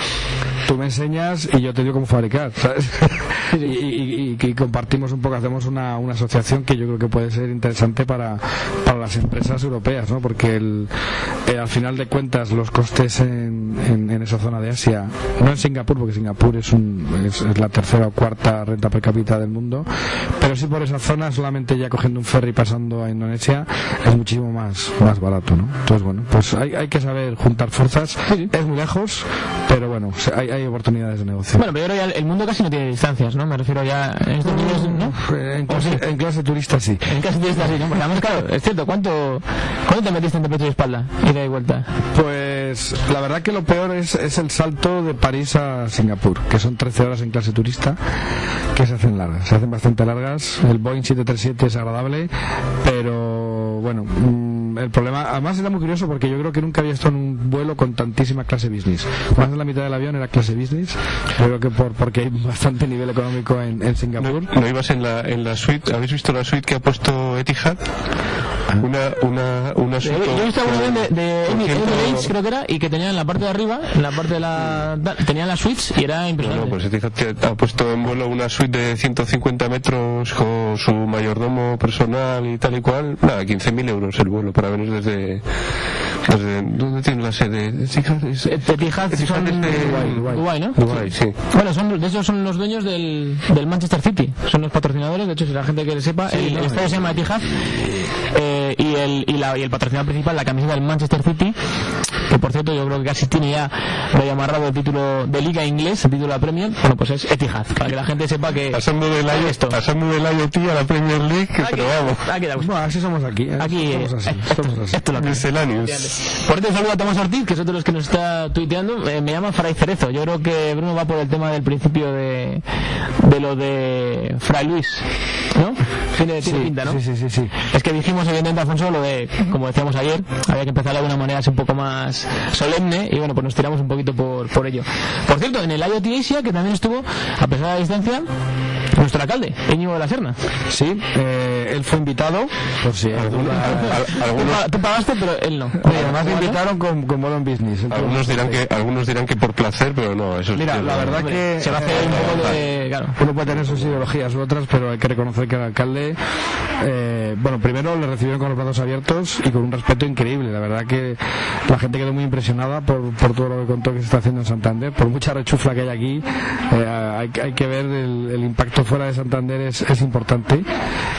tú me y yo te digo cómo fabricar, ¿sabes? y, y- y- y compartimos un poco, hacemos una, una asociación que yo creo que puede ser interesante para, para las empresas europeas, ¿no? Porque el, eh, al final de cuentas los costes en, en- en esa zona de Asia, no en Singapur, porque Singapur es, un, es, es la tercera o cuarta renta per cápita del mundo, pero sí por esa zona, solamente ya cogiendo un ferry pasando a Indonesia, es muchísimo más, más barato, ¿no? Entonces, bueno, pues hay, hay que saber juntar fuerzas, es muy lejos, pero bueno, hay, hay oportunidades de negocio. Bueno, pero ya el mundo casi no tiene distancias, ¿no? Me refiero ya en estos niños, ¿no? en, ¿O clase, sí? en clase turista sí. En ¿no? Porque además, claro, es cierto, ¿cuánto, ¿cuánto te metiste entre pecho y espalda? Ida y vuelta. Pues la verdad que lo peor es, es el salto de París a Singapur, que son 13 horas en clase turista, que se hacen largas, se hacen bastante largas. El Boeing 737 es agradable, pero bueno, mm, el problema, además era muy curioso porque yo creo que nunca había estado en un vuelo con tantísima clase business. Más de la mitad del avión era clase business, yo creo que por, porque hay bastante nivel económico en, en ¿No, Singapur. no ibas en la, en la suite? ¿Habéis visto la suite que ha puesto Etihad? Una, una, una Yo suite. yo he visto vez de, de Emirates, creo que era, y que tenían en la parte de arriba, en la parte de la... Tenían las suites y era impresionante. no, pues Etihad ha puesto en vuelo una suite de 150 metros con su mayordomo personal y tal y cual. Nada, 15.000 euros el vuelo para venir desde, desde... ¿Dónde tiene la sede? Son es de-. Dubái, ¿no? Dubái, sí. Bueno, son, de hecho son los dueños del, del Manchester City, son los patrocinadores, de hecho si la gente que sepa, el, no, el estadio se llama Etihad eh, y, el, y, la, y el patrocinador principal, la camiseta del Manchester City, que por cierto yo creo que casi tiene ya medio amarrado el título de liga inglés, el título de la Premier, bueno pues es Etihad, para que la gente sepa que... Pasando del, IoT, esto. pasando del IoT a la Premier League, Aquí- pero vamos. aquí. Bueno, así somos aquí. ¿eh? Aquí, somos así. eh, esto, somos así. esto es lo que es. Misceláneos. Por cierto, saludo a Tomás Ortiz, que es otro de los que nos está tuiteando. Eh, me llama Fray Cerezo. Yo creo que Bruno va por el tema del principio de, de lo de Fray Luis. ¿No? Tiene, tiene pinta, ¿no? Sí, sí, sí, sí. Es que dijimos, evidentemente, Alfonso, lo de, como decíamos ayer, había que empezar de alguna manera así un poco más solemne y bueno, pues nos tiramos un poquito por, por ello. Por cierto, en el IoT Asia, que también estuvo, a pesar de la distancia, nuestro alcalde, Íñigo de la Serna. Sí, eh, él fue invitado, por si Algunos, al- Tú, algunos, tú pagaste, pero él no. Oye, además le invitaron con, con Modern Business. Entonces, algunos dirán que algunos dirán que por placer, pero no, eso es Mira, la verdad Hombre, que se va a hacer un poco de... Claro. uno puede tener sus ideologías u otras, pero hay que reconocer que el alcalde, eh, bueno, primero le recibieron con los brazos abiertos y con un respeto increíble. La verdad que la gente quedó muy impresionada por, por todo lo que contó que se está haciendo en Santander. Por mucha rechufla que hay aquí, eh, hay, hay que ver el, el impacto fuera de Santander es, es importante.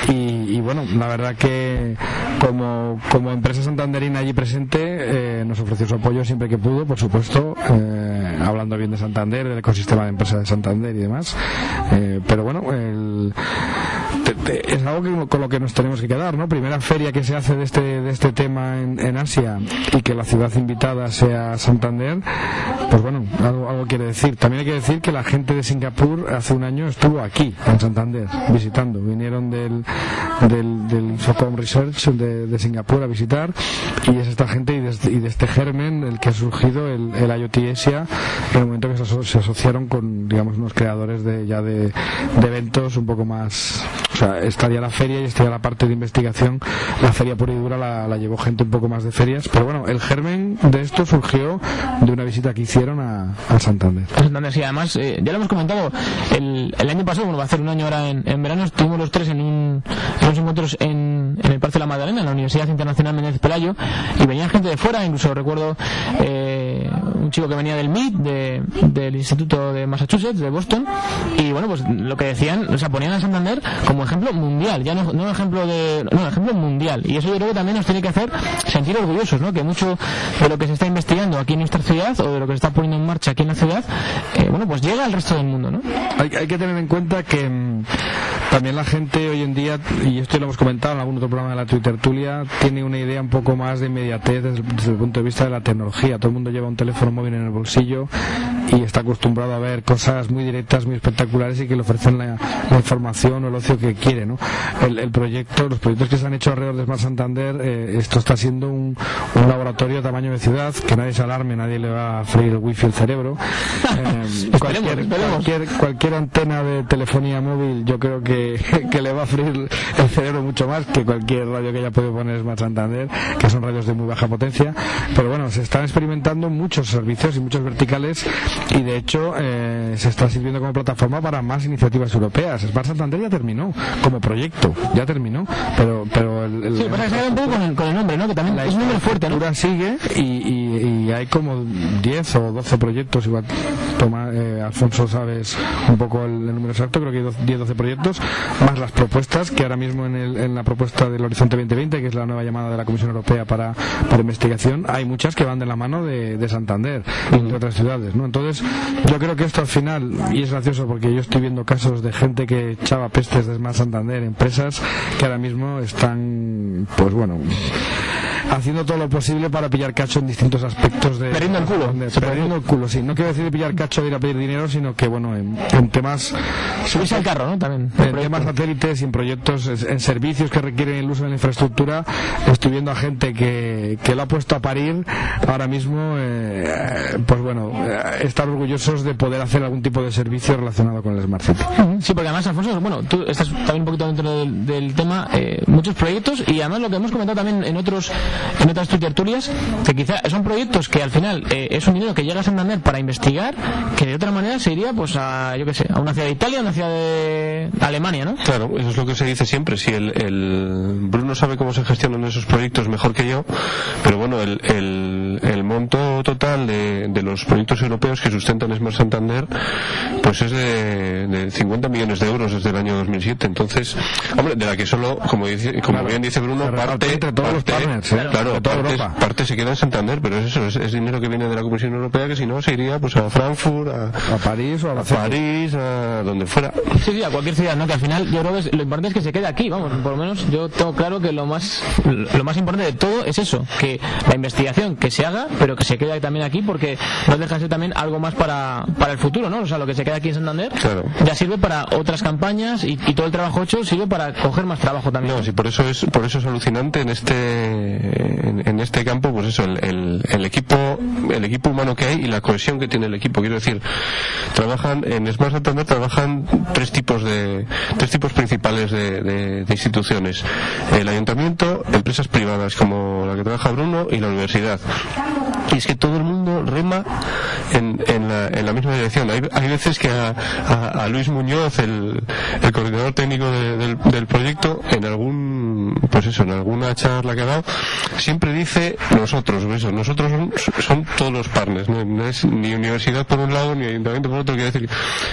Y, y bueno, la verdad que como, como empresa santanderina allí presente, eh, nos ofreció su apoyo siempre que pudo, por supuesto, eh, hablando bien de Santander, del ecosistema de empresas de Santander y demás. Eh, pero bueno, el- es algo con lo que nos tenemos que quedar, ¿no? Primera feria que se hace de este, de este tema en, en Asia y que la ciudad invitada sea Santander, pues bueno, algo, algo quiere decir. También hay que decir que la gente de Singapur hace un año estuvo aquí, en Santander, visitando. Vinieron del, del, del Socom Research de, de, Singapur a visitar y es esta gente y de, y de este germen el que ha surgido el, el IoT Asia en el momento que se, se, asociaron con, digamos, unos creadores de, ya de, de eventos un poco más sea, estaría la feria y estaría la parte de investigación. La feria pura y dura la, la, llevó gente un poco más de ferias. Pero bueno, el germen de esto surgió de una visita que hicieron a, a Santander. Santander, sí, además, eh, ya lo hemos comentado, el, el, año pasado, bueno, va a hacer un año ahora en, en verano, estuvimos los tres en, un, en unos encuentros en, en, el Parque de la Magdalena, en la Universidad Internacional Menéndez Pelayo, y venía gente de fuera, incluso recuerdo eh, un chico que venía del MIT, de, del Instituto de Massachusetts, de Boston, y bueno, pues lo que decían, o sea, ponían a Santander como ejemplo mundial, ya no, no ejemplo de, no, ejemplo mundial. Y eso yo creo que también nos tiene que hacer sentir orgullosos, ¿no? Que mucho de lo que se está investigando aquí en nuestra ciudad o de lo que se está poniendo en marcha aquí en la ciudad, eh, bueno, pues llega al resto del mundo, ¿no? Hay, hay que tener en cuenta que mmm, también la gente hoy en día, y esto lo hemos comentado en algún otro programa de la Twitter Tulia, tiene una idea un poco más de inmediatez desde el punto de vista de la tecnología. Todo el mundo lleva un teléfono móvil en el bolsillo y está acostumbrado a ver cosas muy directas, muy espectaculares y que le ofrecen la, la información o el ocio que quiere, ¿no? El, el, proyecto, los proyectos que se han hecho alrededor de Smart Santander, eh, esto está siendo un, un, laboratorio tamaño de ciudad, que nadie se alarme, nadie le va a freír el wifi el cerebro. Eh, cualquier, cualquier, cualquier, antena de telefonía móvil yo creo que, que, le va a freír el cerebro mucho más que cualquier radio que haya podido poner Smart Santander, que son radios de muy baja potencia. Pero bueno, se están experimentando muchos servicios y muchos verticales y de hecho eh, se está sirviendo como plataforma para más iniciativas europeas. Smart Santander ya terminó como proyecto, ya terminó, pero pero el, el sí, pasa que se un poco con el, con el, nombre, ¿no? Que también es un nombre fuerte, ¿no? sigue y, y, y, hay como 10 o 12 proyectos, igual toma, eh, Alfonso sabes un poco el, el, número exacto, creo que hay 10 12 proyectos, más las propuestas que ahora mismo en, el, en la propuesta del Horizonte 2020, que es la nueva llamada de la Comisión Europea para, para investigación, hay muchas que van de la mano de, de Santander y de otras ciudades, ¿no? Entonces, yo creo que esto al final, y es gracioso porque yo estoy viendo casos de gente que echaba pestes de Smart Santander, empresas que ahora mismo están, pues bueno, haciendo todo lo posible para pillar cacho en distintos aspectos de perdiendo el culo. de, perdiendo el culo sí. No quiero decir de pillar cacho de ir a pedir dinero sino que bueno en, en temas subirse al carro no también. en temas satélites y en proyectos en servicios que requieren el uso de la infraestructura. Estoy viendo a gente que, que lo ha puesto a parir ahora mismo eh, pues bueno eh, estar orgullosos de poder hacer algún tipo de servicio relacionado con el Smart City. Sí porque además Alfonso bueno tú estás también un poquito dentro del, del tema eh, muchos proyectos y además lo que hemos comentado también en otros en otras tertulias que quizá son proyectos que al final eh, es un dinero que llega a Santander para investigar que de otra manera se iría pues a yo que sé a una ciudad de Italia a una ciudad de Alemania ¿no? claro eso es lo que se dice siempre si el, Bruno sabe cómo se gestionan esos proyectos mejor que yo pero bueno el monto total de, de, los proyectos europeos que sustentan Smart Santander pues es de, de 50 millones de euros desde el año 2007 entonces hombre de la que solo como dice como claro. bien dice Bruno parte entre todos parte, los partners, ¿eh? claro, parte, Europa. parte se queda en Santander, pero es eso, es, es, dinero que viene de la Comisión Europea que si no se iría pues a Frankfurt, a, a París o a, a París, a donde fuera. Sí, sí, a cualquier ciudad, ¿no? Que al final yo creo que es, lo importante es que se quede aquí, vamos, por lo menos yo tengo claro que lo más lo más importante de todo es eso, que la investigación que se haga, pero que se quede también aquí porque no deja de ser también algo más para, para el futuro, ¿no? O sea, lo que se queda aquí en Santander claro. ya sirve para otras campañas y, y, todo el trabajo hecho sirve para coger más trabajo también. No, sí, por eso es por eso es alucinante en este en, en este campo, pues eso, el, el, el, equipo el equipo humano que hay y la cohesión que tiene el equipo. Quiero decir, trabajan en Smart Santander trabajan tres tipos de tres tipos principales de, de, de instituciones: el ayuntamiento, empresas privadas como la que trabaja Bruno y la universidad. Y es que todo el mundo rema en, en, la, en la, misma dirección. Hay, hay veces que a, a, Luis Muñoz, el, el coordinador técnico de, del, proyecto, en algún, pues eso, en alguna charla que ha dado, siempre dice nosotros, eso, nosotros son, son todos los partners, no, es ni universidad por un lado ni ayuntamiento por otro, quiere decir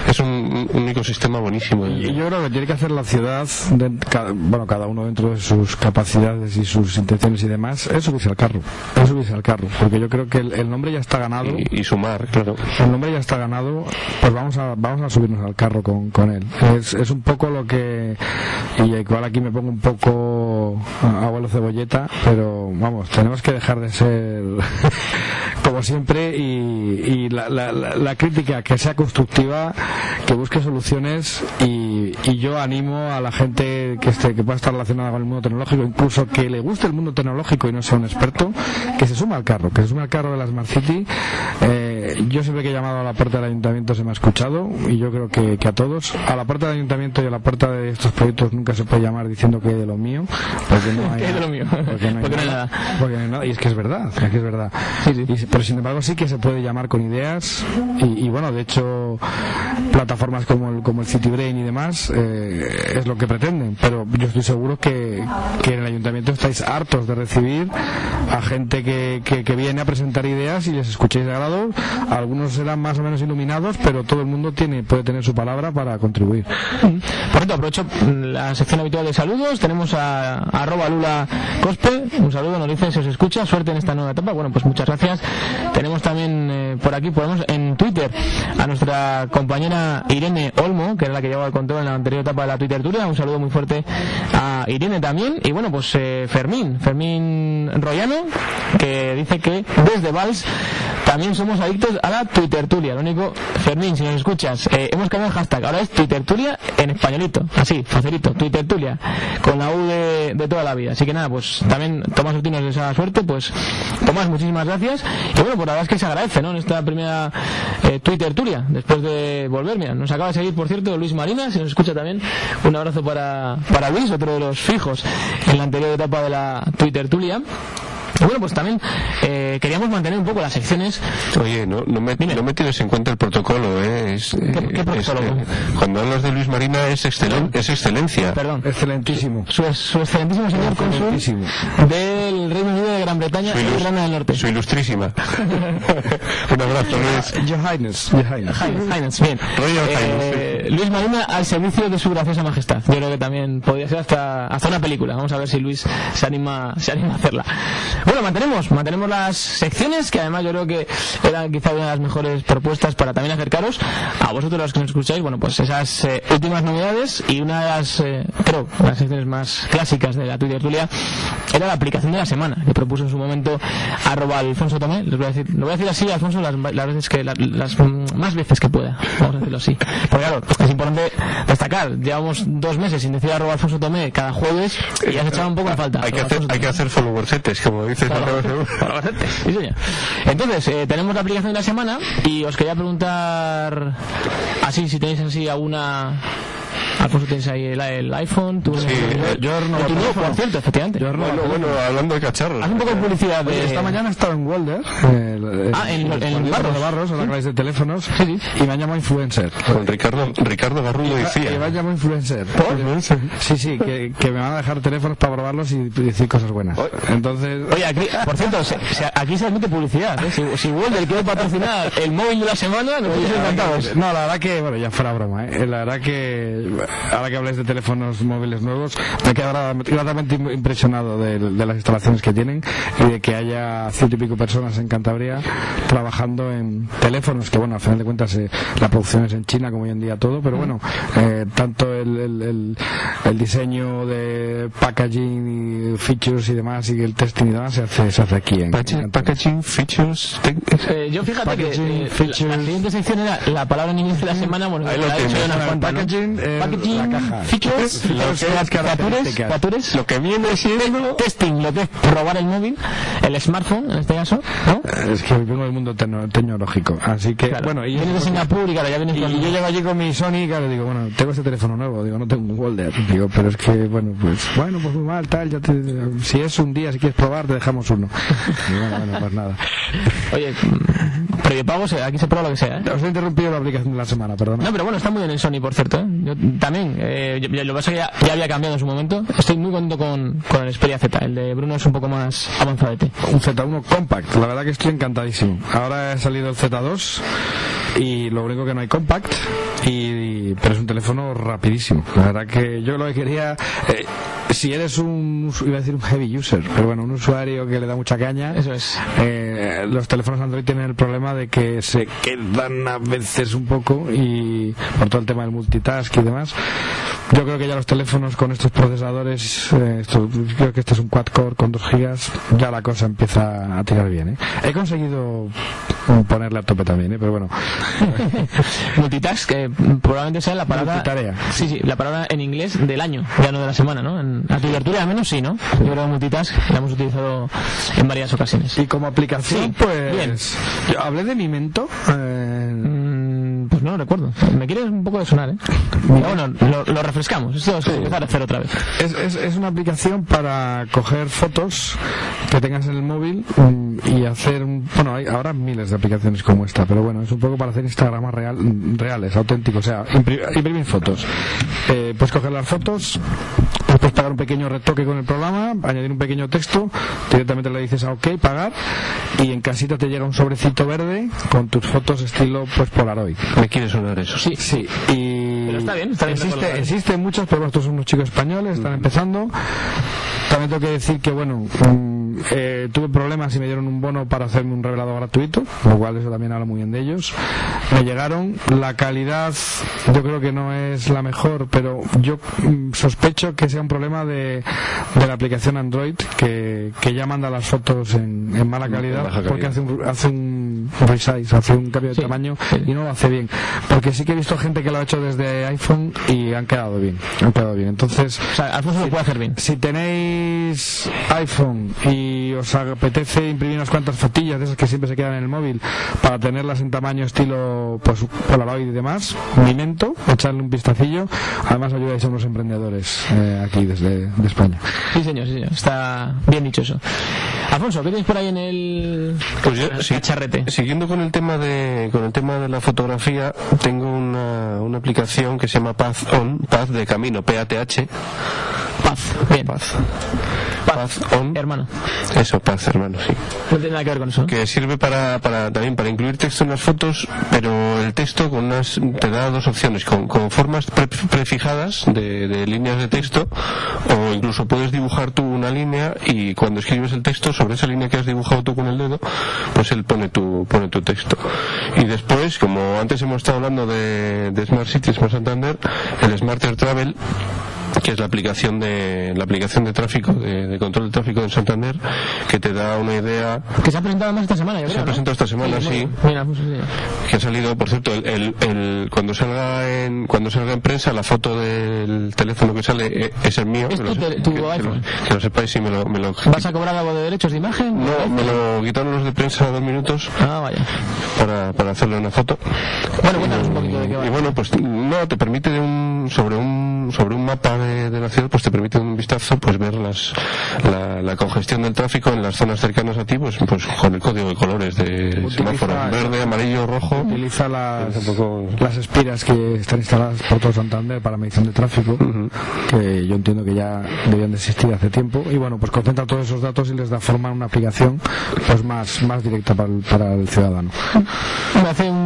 es un, ecosistema buenísimo. Y yo creo que tiene que hacer la ciudad, de, bueno, cada uno dentro de sus capacidades y sus intenciones y demás, es subirse al carro, es subirse al carro, porque yo creo que el, nombre ya está ganado. Y, sumar, claro. El nombre ya está ganado, pues vamos a, vamos a subirnos al carro con, con él. Es, es un poco lo que, y igual aquí me pongo un poco abuelo cebolleta, pero vamos, tenemos que dejar de ser como siempre y, la, la, la, crítica que sea constructiva, que busque soluciones y, y, yo animo a la gente que esté que pueda estar relacionada con el mundo tecnológico, incluso que le guste el mundo tecnológico y no sea un experto, que se sume al carro, que se sume al carro de la Smart City. Eh, yo siempre que he llamado a la puerta del ayuntamiento se me ha escuchado y yo creo que, que a todos, a la puerta del ayuntamiento y a la puerta de estos proyectos nunca se puede llamar diciendo que es de lo mío, porque no hay, de lo mío? Porque no hay, nada, Porque no hay y es que es verdad, es que es verdad. Sí, sí. pero sin embargo sí que se puede llamar con ideas y, bueno, de hecho plataformas como el, como el CityBrain y demás eh, es lo que pretenden, pero yo estoy seguro que, que en el ayuntamiento estáis hartos de recibir a gente que, que, viene a presentar ideas y les escuchéis de agrado. Algunos serán más o menos iluminados, pero todo el mundo tiene puede tener su palabra para contribuir. Por cierto, aprovecho la sección habitual de saludos. Tenemos a, arroba Lula Cospe. Un saludo, nos dicen si os escucha. Suerte en esta nueva etapa. Bueno, pues muchas gracias. Tenemos también eh, por aquí, podemos en Twitter, a nuestra compañera Irene Olmo, que era la que llevaba el control en la anterior etapa de la Twitter Tour. Un saludo muy fuerte a Irene también. Y bueno, pues eh, Fermín, Fermín Royano, que dice que desde Vals también somos adictos a la Twittertulia. Lo único, Fermín, si nos escuchas, eh, hemos cambiado el hashtag. Ahora es Twittertulia en españolito. Así, facilito. Twittertulia. Con la U de, toda la vida. Así que nada, pues también Tomás Ortinos de esa suerte. Pues Tomás, muchísimas gracias. Y bueno, pues la verdad es que se agradece, ¿no? En esta primera eh, Twittertulia. Después de volver, mira, nos acaba de seguir, por cierto, Luis Marina. Si nos escucha también, un abrazo para, para Luis, otro de los fijos en la anterior etapa de la Twittertulia. Bueno, pues también eh, queríamos mantener un poco las secciones. Oye, no, no, me, no me tienes en cuenta el protocolo, ¿eh? Es, ¿Qué, protocolo? Eh, cuando hablas de Luis Marina es, excelen, es excelencia. Perdón. Excelentísimo. Su, su excelentísimo señor cónsul del Reino Unido de Gran Bretaña y Irlanda del Norte. Su ilustrísima. un abrazo, Luis. Your Highness. Your Highness. Bien. Eh, Luis Marina al servicio de su graciosa majestad. Yo creo que también podría ser hasta, hasta una película. Vamos a ver si Luis se anima, se anima a hacerla. Bueno, mantenemos, mantenemos las secciones, que además yo creo que eran quizá una de las mejores propuestas para también acercaros a vosotros los que nos escucháis, bueno, pues esas eh, últimas novedades y una de las, eh, creo, las secciones más clásicas de la Twitter Tulia era la aplicación de la semana, que propuso en su momento arroba Alfonso Tomé, les voy a decir, lo voy a decir así, Alfonso, las, veces que, las, más veces que pueda, vamos a decirlo así. Porque claro, es importante destacar, llevamos dos meses sin decir arroba Alfonso Tomé cada jueves y ya se echaba un poco de falta. Hay que hacer, hay que hacer followersetes, como dices entonces, eh, tenemos la aplicación de la semana y os quería preguntar así, si tenéis así alguna Alfonso, tienes ahí el, iPhone, tú sí, yo no tu nuevo, por cierto, efectivamente. Yo bueno, bueno, hablando de cacharros. Haz un poco de publicidad. De... esta mañana he estado en Walder. ah, en, en, Barros. de Barros, en la de teléfonos. Sí, Y me han llamado influencer. Con Ricardo, Ricardo Garrulo decía. Y me han llamado influencer. Sí, sí, que, que, me van a dejar teléfonos para probarlos y decir cosas buenas. Entonces... Oye, aquí, por cierto, aquí se admite publicidad. ¿eh? Si, si Walder quiere patrocinar el móvil de la semana, nos encantados. No, la verdad que, bueno, ya fuera broma, ¿eh? La verdad que ahora que habláis de teléfonos móviles nuevos, me he quedado gratamente impresionado de, las instalaciones que tienen y de que haya ciento y pico personas en Cantabria trabajando en teléfonos, que bueno, al final de cuentas eh, la producción es en China como hoy en día todo, pero bueno, eh, tanto el, el, diseño de packaging y features y demás y el testing y demás se hace, se hace aquí en, Packaging, features... Eh, yo fíjate que la, siguiente sección era la palabra en inglés de la semana, bueno, Ahí lo la he packaging, packaging la caja. Features, lo lo que viene siendo testing, lo que es probar el móvil, el smartphone en este caso, ¿no? Es que vengo del mundo tecnológico, así que bueno, y vienes de Singapur y claro, ya vienes y, yo llego allí con mi Sony y claro, digo, bueno, tengo este teléfono nuevo, digo, no tengo un Walder, digo, pero es que bueno, pues bueno, pues muy mal, tal, ya te, si es un día, si quieres probar, te dejamos uno. y bueno, bueno, pues nada. Oye, previo pago, aquí se prueba lo que sea, ¿eh? Os he interrumpido la aplicación de la semana, perdón. No, pero bueno, está muy bien el Sony, por cierto, ¿eh? Yo también eh, lo que pasa es que ya, había cambiado en su momento. Estoy muy contento con, con el Xperia Z. El de Bruno es un poco más avanzadete. Un Z1 compact. La verdad que estoy encantadísimo. Ahora ha salido el Z2 y lo único que no hay compact y, pero es un teléfono rapidísimo. La verdad que yo lo que quería, eh, si eres un, iba a decir un heavy user, pero bueno, un usuario que le da mucha caña, Eso es. eh, los teléfonos Android tienen el problema de que se quedan a veces un poco y por todo el tema del multitask y demás. Yo creo que ya los teléfonos con estos procesadores, eh, esto- creo que este es un quad core con 2 gigas, ya la cosa empieza a tirar bien. ¿eh? He conseguido ponerle a tope también, ¿eh? pero bueno, Multitask, que mm, probablemente sea la palabra. Multitarea. Sí, sí, la palabra en inglés del año, ya no de la semana, ¿no? En, a tu al menos sí, ¿no? Yo creo que multitask la hemos utilizado en varias ocasiones. Y como aplicación, Sí, pues. bien. Yo hablé de Mimento. eh, no lo recuerdo. Me quiere un poco de sonar, ¿eh? Pero bueno, lo, lo refrescamos. Esto es como empezar a hacer otra vez. es, es, es una aplicación para coger fotos que tengas en el móvil mm, y hacer. un- Bueno, hay ahora miles de aplicaciones como esta, pero bueno, es un poco para hacer Instagramas real, reales, auténticos. O sea, impri- imprimir fotos. Eh, puedes coger las fotos, puedes pagar un pequeño retoque con el programa, añadir un pequeño texto, directamente le dices a OK, pagar, y en casita te llega un sobrecito verde con tus fotos estilo pues Polaroid. Me quiere sonar eso. Sí. Sí, y Pero está bien, está bien existe, existen muchos, pero estos son unos chicos españoles, están empezando. También tengo que decir que, bueno, mm, eh, tuve problemas y me dieron un bono para hacerme un revelado gratuito, lo cual eso también habla muy bien de ellos. Me llegaron, la calidad yo creo que no es la mejor, pero yo sospecho que sea un problema de, de la aplicación Android, que, que ya manda las fotos en, en mala calidad. porque hace un, hace un resize, hace un cambio de Sí, tamaño sí. y no lo hace bien. Porque sí que he visto gente que lo ha hecho desde iPhone y han quedado bien. Han quedado bien. Entonces, O sea, Alfonso lo puede hacer bien. si tenéis iPhone y os apetece imprimir unas cuantas fotillas de esas que siempre se quedan en el móvil para tenerlas en tamaño estilo pues Polaroid y demás, Mimento, echarle un vistacillo. Además ayudáis a unos emprendedores eh, aquí desde de España. Sí, señor, sí, señor. Está bien dicho eso. Alfonso, ¿qué tienes por ahí en el Pues yo, el sí, cacharrete? Siguiendo con el tema de con el tema de la fotografía, tengo una, una aplicación que se llama Path On, Path de camino, P A T H, Paz. Bien. Path. Paz. Path On. Hermano. Eso, Path, hermano, sí. No tiene nada que ver con eso. ¿no? Que sirve para, para también para incluir texto en las fotos, pero el texto con unas te da dos opciones, con, con formas pre- prefijadas de, de líneas de texto, o incluso puedes dibujar tú una línea y cuando escribes el texto sobre esa línea que has dibujado tú con el dedo, pues él pone tu pone tu texto. Y después, como antes hemos estado hablando de, Smart Cities Smart Santander, el Smarter Travel que es la aplicación de la aplicación de tráfico de, de control de tráfico de Santander que te da una idea Que se ha presentado más esta semana, yo Se ha ¿no? presentado esta semana, sí. Mira, Alfonso, sí. que ha salido por cierto el, el- el- cuando salga en cuando salga en prensa la foto del teléfono que sale eh, es el mío ¿Es que lo, tu que- que iPhone? lo- que lo sepáis si me lo, me lo ¿Vas a cobrar algo de derechos de imagen? no me lo quitaron los de prensa dos minutos Ah, vaya. para, para hacerle una foto Bueno, cuéntanos un poquito de qué va. y bueno pues no te permite de un sobre un sobre un mapa de, de la ciudad pues te permite un vistazo pues ver las la, la congestión del tráfico en las zonas cercanas a ti pues pues con el código de colores de semáforo verde amarillo rojo Utiliza las, poco- las espiras que están instaladas por todo Santander para medición de tráfico, que yo entiendo que ya debían de existir hace tiempo. Y bueno, pues concentra todos esos datos y les da forma a una aplicación pues más, más directa para el, para el ciudadano. Hace un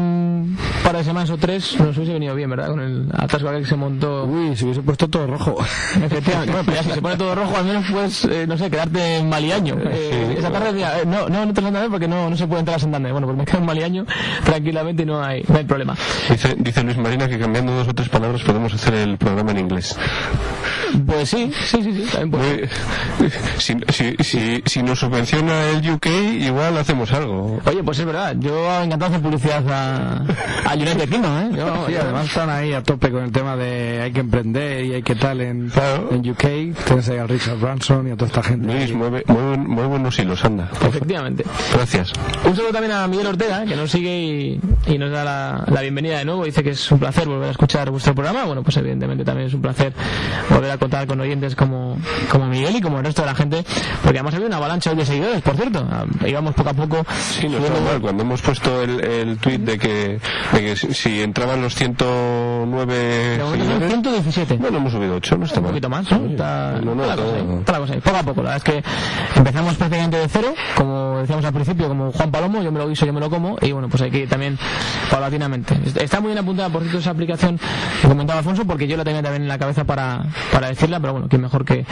par de semanas o tres nos hubiese venido bien, ¿verdad? Con el atasco aquel que se montó. Uy, si hubiese puesto todo rojo. Efectivamente. Bueno, pero ya si se pone todo rojo, al menos puedes, eh, no sé, quedarte en Maliaño. Eh, esa tarde decía, eh, no, no, no te Santander porque no, no se puede entrar a Santander. Bueno, pues me quedo en Maliaño tranquilamente y no hay, no hay problema. Dice, dice Luis Marina que cambiando dos o tres palabras podemos hacer el programa en inglés. Pues sí, sí, sí, sí, también puede. Si, si, si, si nos subvenciona el UK, igual hacemos algo. Oye, pues es verdad, yo encantado de hacer publicidad a, United Kingdom, ¿eh? Yo- Sí, yo- además están ahí a tope con el tema de hay que emprender y hay que tal en, Claro. en UK. Tienes ahí a Richard Branson y a toda esta gente. Luis, mueve, mueve, mueve buenos hilos, anda. Efectivamente. Gracias. Un saludo también a Miguel Ortega, que nos sigue y, y nos da la, la bienvenida de nuevo. Dice que es un placer volver a escuchar vuestro programa. Bueno, pues evidentemente también es un placer volver a contar con oyentes como, como Miguel y como el resto de la gente, porque además había una avalancha hoy de seguidores, por cierto. Ah, Íbamos poco a poco. Sí, no está mal. Cuando hemos puesto el, el tweet de que, que si, entraban los 109 De momento son seguidores, 117. bueno, hemos subido 8, no está un poquito más, ¿no? Está, No, no, está la cosa todo- ahí, está la cosa ahí, poco a poco. La verdad es que empezamos prácticamente de cero, como decíamos al principio, como Juan Palomo, yo me lo guiso, yo me lo como, y bueno, pues hay que ir también paulatinamente. Está muy bien apuntada, por cierto, esa aplicación que comentaba Alfonso, porque yo la tenía también en la cabeza para, para decirla, pero bueno, que mejor que,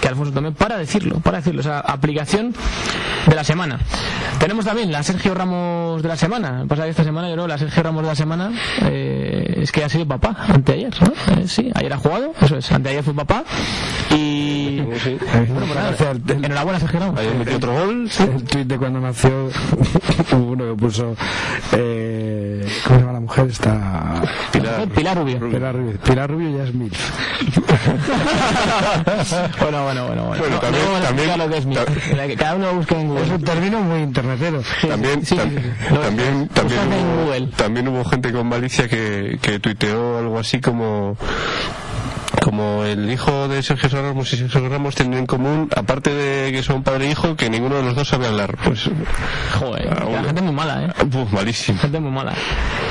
que Alfonso también, para decirlo, para decirlo, esa aplicación de la semana. Tenemos también la Sergio Ramos de la semana. Pasa que esta semana, yo creo, la Sergio Ramos de la semana eh, es que ha sido papá, anteayer, ¿no? Eh, sí, ayer ha jugado, eso es, anteayer fue papá. Y. Sí. Gracias, el- enhorabuena, Sergio Ramos. Otro gol. El tweet de cuando nació, hubo uno que puso, eh, ¿cómo se llama la mujer? Está... Pilar, Pilar Rubio. Pilar Rubio. Pilar Rubio ya es mil. bueno, bueno, bueno, bueno. Bueno, No, también- no lo que es que Cada uno busque en Google. Es un término muy internetero. También, sí, tam- sí, sí. Lo- también, hubo, también hubo gente con malicia que, que tuiteó algo así como como el hijo de Sergio Ramos y Sergio Ramos tienen en común, aparte de que son padre e hijo, que ninguno de los dos sabe hablar. Pues, Joder, Ah, la gente es muy mala, ¿eh? uf, malísimo. Gente muy mala.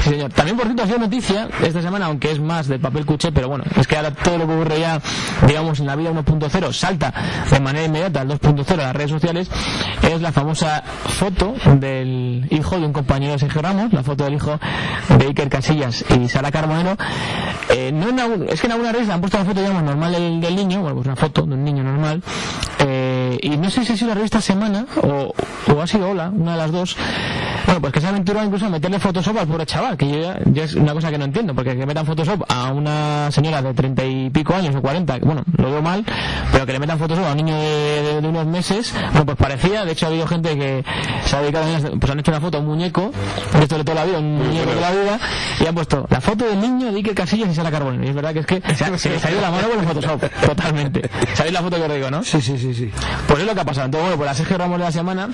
Sí, señor. También, por cierto, ha sido noticia esta semana, aunque es más del papel cuché, pero bueno, es que ahora todo lo que ocurre ya, digamos, en la vida 1.0 salta de manera inmediata al 2.0 a las redes sociales, es la famosa foto del hijo de un compañero de Sergio Ramos, la foto del hijo de Iker Casillas y Sara Carbonero. Eh, no en es que en alguna red han puesto la foto, digamos, normal del, del niño, bueno, pues una foto de un niño normal, eh, y no sé si ha sido la revista Semana o, o ha sido Hola, una de las dos. Bueno, pues que se ha aventurado incluso a meterle Photoshop al pobre chaval, que yo ya, ya es una cosa que no entiendo, porque que metan Photoshop a una señora de treinta y pico años o cuarenta, bueno, lo veo mal, pero que le metan Photoshop a un niño de, de- de unos meses, bueno, pues parecía, de hecho ha habido gente que se ha dedicado, pues han hecho una foto a un muñeco, esto de toda la vida, un muñeco de la vida, y han puesto la foto del niño de Iker Casillas y Sara Carbonero, y es verdad que es que se, ha- se les ha ido la mano con el Photoshop, totalmente. ¿Sabéis la foto que os digo, no? Sí, sí, sí, sí. Pues es lo que ha pasado. Entonces, bueno, pues la Sergio Ramos de la semana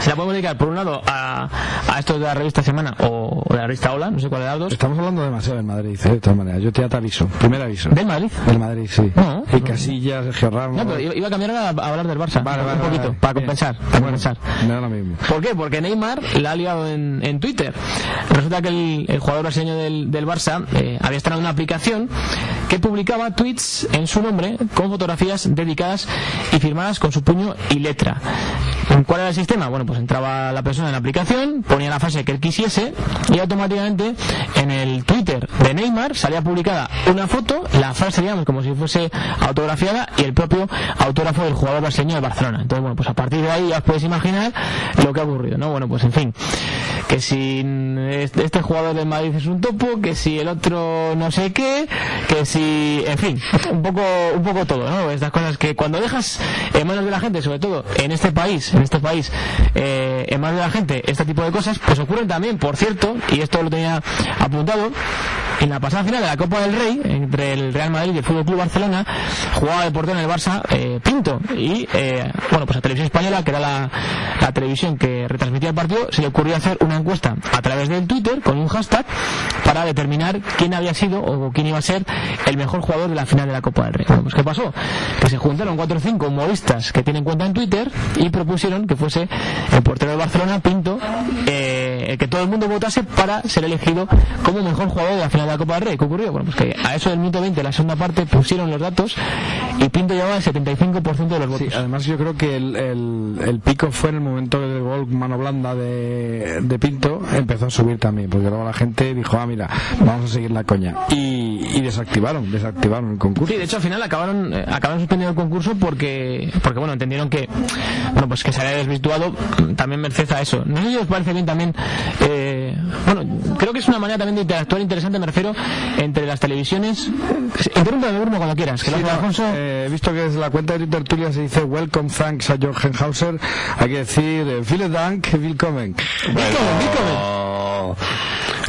se la podemos dedicar, por un lado, a, a esto de la revista Semana o, o de la revista Hola, no sé cuál de las dos. Estamos hablando demasiado del Madrid, ¿eh? de todas maneras. Yo te, aviso. Primer aviso. ¿Del Madrid? Del Madrid, sí. No. y Casillas, Sergio Ramos. No, pero iba a cambiar ahora a hablar del Barça. Vale, un vale, poquito, vale. para compensar. Para Bueno, compensar. Me da lo mismo. ¿Por qué? Porque Neymar la ha liado en, en Twitter. Resulta que el, el jugador brasileño del, del Barça eh, había estrenado una aplicación que publicaba tweets en su nombre con fotografías dedicadas y firmadas con su puño y letra. ¿Cuál era el sistema? Bueno, pues entraba la persona en la aplicación, ponía la frase que él quisiese y automáticamente en el Twitter de Neymar salía publicada una foto, la frase, digamos, como si fuese autografiada y el propio autógrafo del jugador brasileño de Barcelona. Entonces, bueno, pues a partir de ahí ya os podéis imaginar lo que ha ocurrido, ¿no? Bueno, pues en fin, que si este jugador del Madrid es un topo, que si el otro no sé qué, que si, en fin, un poco, un poco todo, ¿no? Estas cosas que cuando dejas en manos de la gente, sobre todo en este país, en este país, eh, en manos de la gente, este tipo de cosas, pues ocurren también, por cierto, y esto lo tenía apuntado, en la pasada final de la Copa del Rey, entre el Real Madrid y el Fútbol Club Barcelona, jugaba de portero en el Barça eh, Pinto. Y, eh, bueno, pues a Televisión Española, que era la, televisión que retransmitía el partido, se le ocurrió hacer una encuesta a través del Twitter con un hashtag para determinar quién había sido o quién iba a ser el mejor jugador de la final de la Copa del Rey. Bueno, pues ¿qué pasó? Que se juntaron cuatro o cinco humoristas que tienen cuenta en Twitter y propusieron que fuese el portero del Barcelona, Pinto, eh, el que todo el mundo votase para ser elegido como mejor jugador de la final de la Copa del Rey. ¿Qué ocurrió? Bueno, pues que a eso del minuto 20, la segunda parte, pusieron los datos y Pinto llevaba el 75% de los votos. Sí, además yo creo que el, el, el pico fue en el momento del gol mano blanda de, de Pinto, empezó a subir también, porque luego la gente dijo, ah, mira, vamos a seguir la coña. Y, y desactivaron, desactivaron el concurso. Sí, de hecho al final acabaron eh, acabaron suspendiendo el concurso porque porque bueno entendieron que bueno pues que se había desvirtuado mm, también merced a eso. No sé si os parece bien también eh, bueno creo que es una manera también de interactuar interesante me refiero entre las televisiones. Interrúmpeme Bruno cuando quieras. Que lo Sí, no, Alfonso. eh, he visto que desde la cuenta de Twitter tuya se dice Welcome thanks a Jorgen Hauser. Hay que decir eh, Vielen Dank, willkommen. Bueno,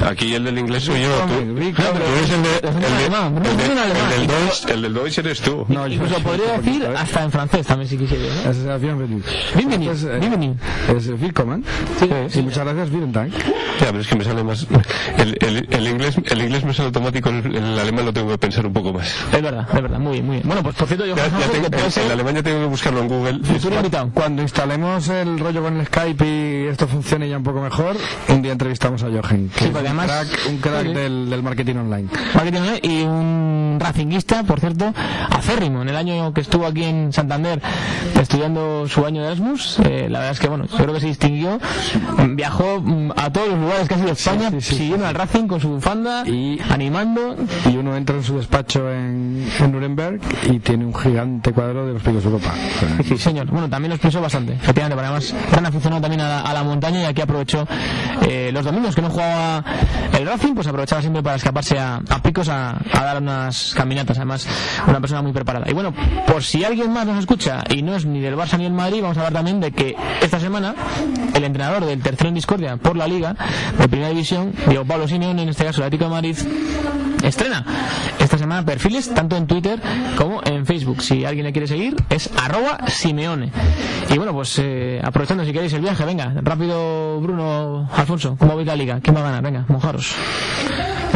Aquí el del inglés soy yo. Tú, eres el, de, el, el, es el del Deutsch, el del Deutsch eres tú. No, yo Incluso podría decir ¿eh? hasta en francés también si quisiera. es bienvenido. Bienvenido, Entonces, eh, bienvenido. Es eh, willkommen. Y muchas gracias, vielen Dank. Ya, pero es que me sale más. El, el, el inglés, el inglés me sale automático, el, el alemán lo tengo que pensar un poco más. Es verdad, es verdad, muy bien, muy bien. Bueno, pues por cierto yo Ya, ya tengo- el, ser alemán ya tengo que buscarlo en Google. futuro invitado. Cuando instalemos el rollo con el Skype y esto funcione ya un poco mejor, un día entrevistamos a Jochen. que Sí, porque además... crack, un crack del, del marketing online. marketing online y un racinguista, por cierto, acérrimo. En el año que estuvo aquí en Santander estudiando su año de Erasmus, eh, la verdad es que, bueno, yo creo que se distinguió. Viajó mm, a todos los lugares casi de España, sí, sí, siguiendo al Racing con su bufanda, Y- animando. Y uno entra en su despacho en, en Nuremberg y tiene un gigante cuadro de los picos de Europa. Sí, señor. Bueno, también lo expresó bastante, efectivamente, porque además tan aficionado también a la, a la montaña y aquí aprovechó eh, los domingos que no jugaba el Racing, pues aprovechaba siempre para escaparse a, picos a, a dar unas caminatas. Además, una persona muy preparada. Y bueno, por si alguien más nos escucha y no es ni del Barça ni del Madrid, vamos a hablar también de que esta semana el entrenador del tercero en discordia por la Liga de Primera División, Diego Pablo Simeone, en este caso el Atlético de Madrid, estrena esta semana perfiles tanto en Twitter como en Facebook. Si alguien le quiere seguir, es arroba Simeone. Y bueno, pues eh, aprovechando si queréis el viaje, venga, rápido Bruno, Alfonso, ¿cómo veis la liga? ¿Quién va a ganar? Venga, mojaros.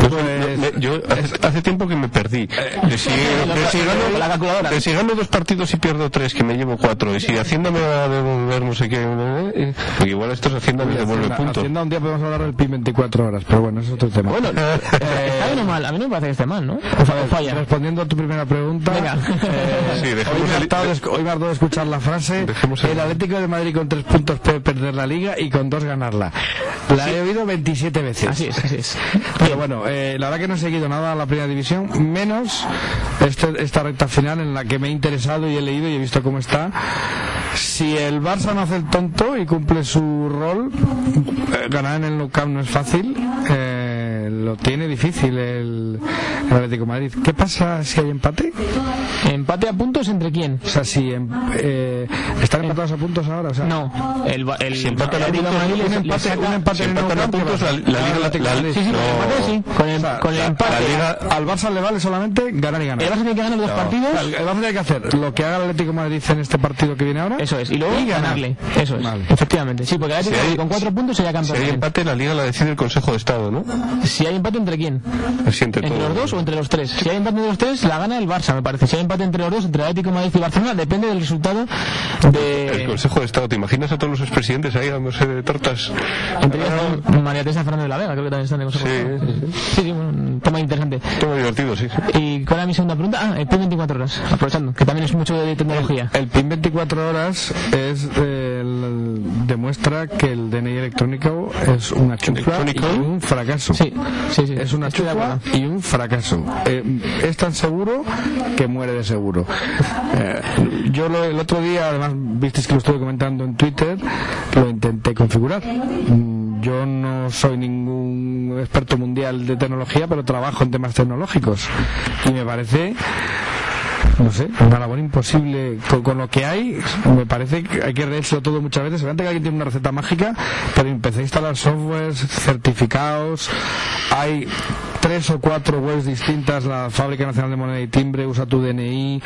Yo, me- yo hace, tiempo que me perdí. De si, de si gano, si dos partidos y pierdo tres, que me llevo cuatro. Y si Hacienda me va a devolver no sé qué. eh, Porque igual estos Hacienda me devuelve Hacienda, puntos. Hacienda un día podemos hablar del PIB 24 horas, pero bueno, eso es otro tema. Bueno, eh, está bien o mal, a mí no me parece que esté mal, ¿no? Falla. Respondiendo a tu primera pregunta, Venga. eh, Sí, hoy, dejemos me el- de hoy me ha hartado de escuchar la frase Dejemos el- Atlético de Madrid con tres puntos puede perder la liga y con dos ganarla. La he oído 27 veces. Así es, así es. Pero bueno, eh, la verdad que no he seguido nada a la primera división, menos este- esta recta final en la que me he interesado y he leído y he visto cómo está. Si el Barça no hace el tonto y cumple su rol, eh, ganar en el Camp no es fácil. eh, lo tiene difícil el, el Atlético de Madrid. ¿Qué pasa si hay empate? ¿Empate a puntos entre quién? O sea, si em- eh, están empatados a puntos ahora, o sea, No, el, ba- el Si empatan a puntos, Madrid un empate, saca- un empate si empatan a Camp, ¿qué puntos, la- la Liga-. Sí, sí, con el No. empate sí. Con el, O sea, con el la- empate. la Liga- Al Barça le vale solamente ganar y ganar. El Barça tiene que ganar los dos partidos. El el Barça tiene que hacer lo que haga el Atlético de Madrid en este partido que viene ahora. Eso es, y luego Y ganar. ganarle. Eso es, Vale. efectivamente. Sí, porque el Atlético Si hay- con cuatro puntos sería Si campeón. hay también. empate, la Liga la decide el Consejo de Estado, ¿no? Si hay empate entre quién? Así entre ¿Entre todos. los dos o entre los tres? Si hay empate entre los tres, la gana el Barça, me parece. Si hay empate entre los dos, entre el Atlético Madrid y Barcelona, depende del resultado El de... Consejo de Estado, ¿te imaginas a todos los expresidentes ahí dándose de tortas? Entre ellos María Teresa Fernández de la Vega, creo que también está en el Consejo. Sí, de Estado. sí, sí, un tema interesante. Todo divertido, sí. ¿Y cuál era mi segunda pregunta? Ah, el PIN 24 horas, aprovechando, que también es mucho de tecnología. El PIN 24 horas es el- demuestra que el DNI electrónico es una chufla y un fracaso. Sí, sí, sí. Es una chufla y un fracaso. Eh, es tan seguro que muere de seguro. Eh, yo lo- el otro día, además, visteis que lo estuve comentando en Twitter, lo intenté configurar. Mm, Yo no soy ningún experto mundial de tecnología, pero trabajo en temas tecnológicos. Y me parece no sé, una labor imposible con, con lo que hay. Me parece que hay que leérselo todo muchas veces. Seguramente que alguien tiene una receta mágica, pero empecé a instalar softwares certificados. Hay tres o cuatro webs distintas, la Fábrica Nacional de Moneda y Timbre, usa tu DNI,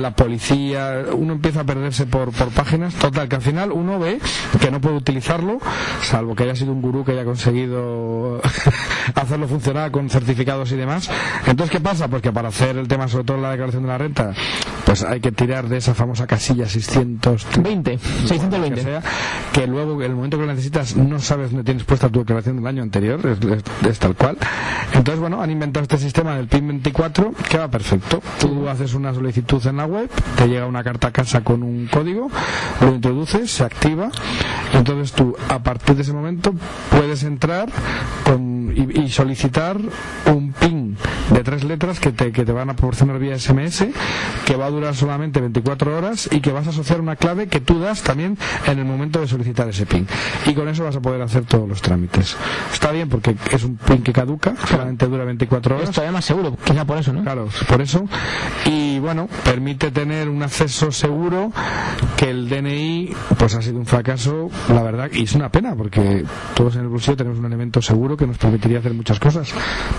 la policía, uno empieza a perderse por, por páginas, total, que al final uno ve que no puede utilizarlo, salvo que haya sido un gurú que haya conseguido hacerlo funcionar con certificados y demás. Entonces, ¿qué pasa? Pues que para hacer el tema, sobre todo la declaración de la renta, pues hay que tirar de esa famosa casilla 600 20, que 620. sea, que luego en el momento que lo necesitas no sabes dónde tienes puesta tu declaración del año anterior, es, es- es tal cual. Entonces, bueno, han inventado este sistema del PIN 24 que va perfecto. Tú haces una solicitud en la web, te llega una carta a casa con un código, lo introduces, se activa, entonces tú a partir de ese momento puedes entrar con, y, y solicitar un PIN de tres letras que te, que te van a proporcionar vía SMS, que va a durar solamente 24 horas y que vas a asociar una clave que tú das también en el momento de solicitar ese PIN. Y con eso vas a poder hacer todos los trámites. Está bien porque es un PIN que caduca, solamente dura 24 horas. Es todavía más seguro, quizá por eso, ¿no? Claro, por eso. Y bueno, permite tener un acceso seguro que el DNI pues ha sido un fracaso, la verdad, y es una pena porque todos en el bolsillo tenemos un elemento seguro que nos permitiría hacer muchas cosas,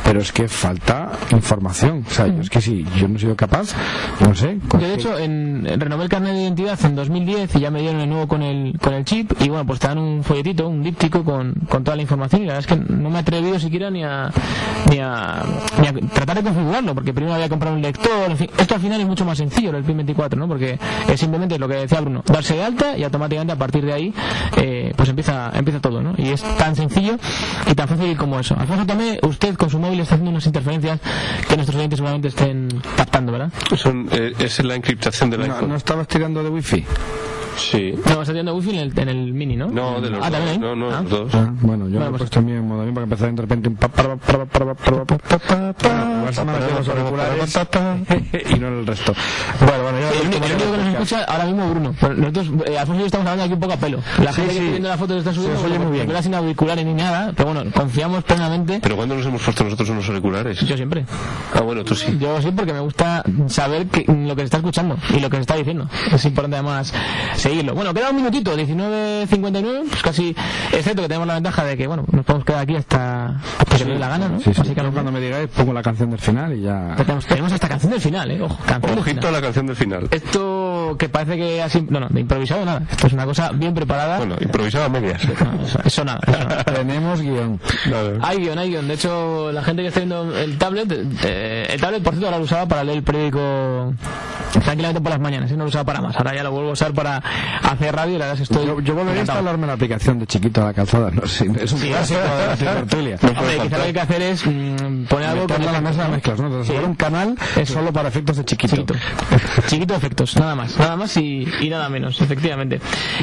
pero es que falta información. O sea, yo es que si yo no he sido capaz, no sé. Yo, de hecho, en, en renové el carnet de identidad en 2010 y ya me dieron el nuevo con el, con el chip y bueno, pues te dan un folletito, un díptico con, con toda la información y la verdad es que no me he atrevido siquiera ni a, ni a, ni a tratar de configurarlo porque primero había comprado un lector, en fin. Esto al final es mucho más sencillo, el PIN 24, ¿no? Porque es simplemente lo que decía Bruno, darse de alta y automáticamente a partir de ahí eh, pues empieza, empieza todo, ¿no? Y es tan sencillo y tan fácil como eso. Alfonso también, usted con su móvil está haciendo unas interferencias que nuestros oyentes seguramente estén captando, ¿verdad? Son, eh, es la encriptación del No, iPhone. no estabas tirando de wifi. Sí. No, está tirando wifi en el, en el mini, ¿no? No, de los ah, dos. ¿también? No, no, ¿Ah? los dos. Ah, bueno, yo bueno, he puesto en mi modo para empezar de repente un y no el resto. Bueno, bueno, yo el único que nos escucha ahora mismo Bruno. Nosotros, Alfonso y yo estamos hablando aquí un poco a pelo. La gente que está viendo la foto de esta subiendo oye muy bien. sin auriculares ni nada, pero bueno, confiamos plenamente. ¿Pero cuándo nos hemos puesto nosotros unos auriculares? Yo siempre. Ah, bueno, tú sí. Yo sí, porque me gusta saber lo que se está escuchando y lo que se está diciendo. Es importante además seguirlo. Bueno, queda un minutito, 19.59, pues casi, excepto que tenemos la ventaja de que, bueno, nos podemos quedar aquí hasta, hasta que nos dé la gana, ¿no? Sí, sí. Así que Yo cuando me digáis pongo la canción del final y ya... tenemos, tenemos hasta canción del final, ¿eh? Ojo, canción del Ojito a la canción del final. Esto que parece que así, no, no, de improvisado nada. Esto es una cosa bien preparada. Bueno, improvisado a medias. No, eso, eso nada. eso nada. Tenemos guion. Hay guion, hay guion. De hecho, la gente que está viendo el tablet, eh, el tablet, por cierto, ahora lo usaba para leer el periódico tranquilamente por las mañanas, ¿eh? no lo usaba para más. Ahora ya lo vuelvo a usar para hacer radio y la verdad es que estoy. Yo, yo volvería a instalarme la aplicación de chiquito a la calzada. No, sí, es un Sí, clásico de la tertulia. Hombre, quizá lo que hay que hacer es mm, poner algo Meterla a la mesa de mezclas, ¿no? Entonces, Sí. ahora un canal es solo para efectos de chiquito. Chiquito. Chiquito efectos, nada más. Nada más y, y nada menos, efectivamente.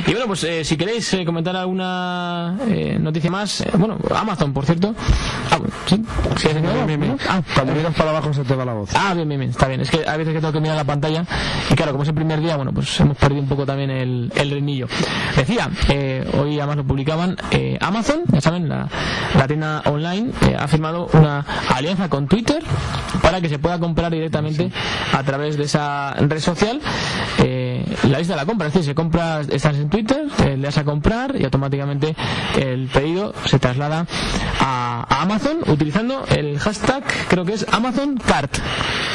Y bueno, pues eh, si queréis eh, comentar alguna eh, noticia más, eh, bueno, Amazon, por cierto. Ah, sí, Bien, bien, bien. Ah, Cuando miras para abajo se te va la voz. Ah, bien, bien, bien, está bien. Es que a veces que tengo que mirar la pantalla y claro, como es el primer día, bueno, pues hemos perdido un poco también el, el ritmillo. Decía, eh, hoy además lo publicaban, eh, Amazon, ya saben, la, la tienda online, eh, ha firmado una alianza con Twitter para que se pueda comprar directamente a través de esa red social eh, la lista de la compra. Es decir, se compra, estás en Twitter, eh, le das a comprar y automáticamente el pedido se traslada a, a Amazon utilizando el hashtag, creo que es Amazon Cart,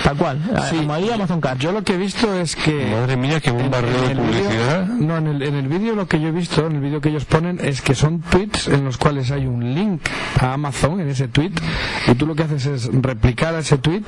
tal cual, Sí. Almohadilla Amazon Cart. Yo lo que he visto es que... Madre mía, qué bombardeo de publicidad. no, en el, en el vídeo lo que yo he visto, en el vídeo que ellos ponen, es que son tweets en los cuales hay un link a Amazon en ese tweet y tú lo que haces es replicar ese tweet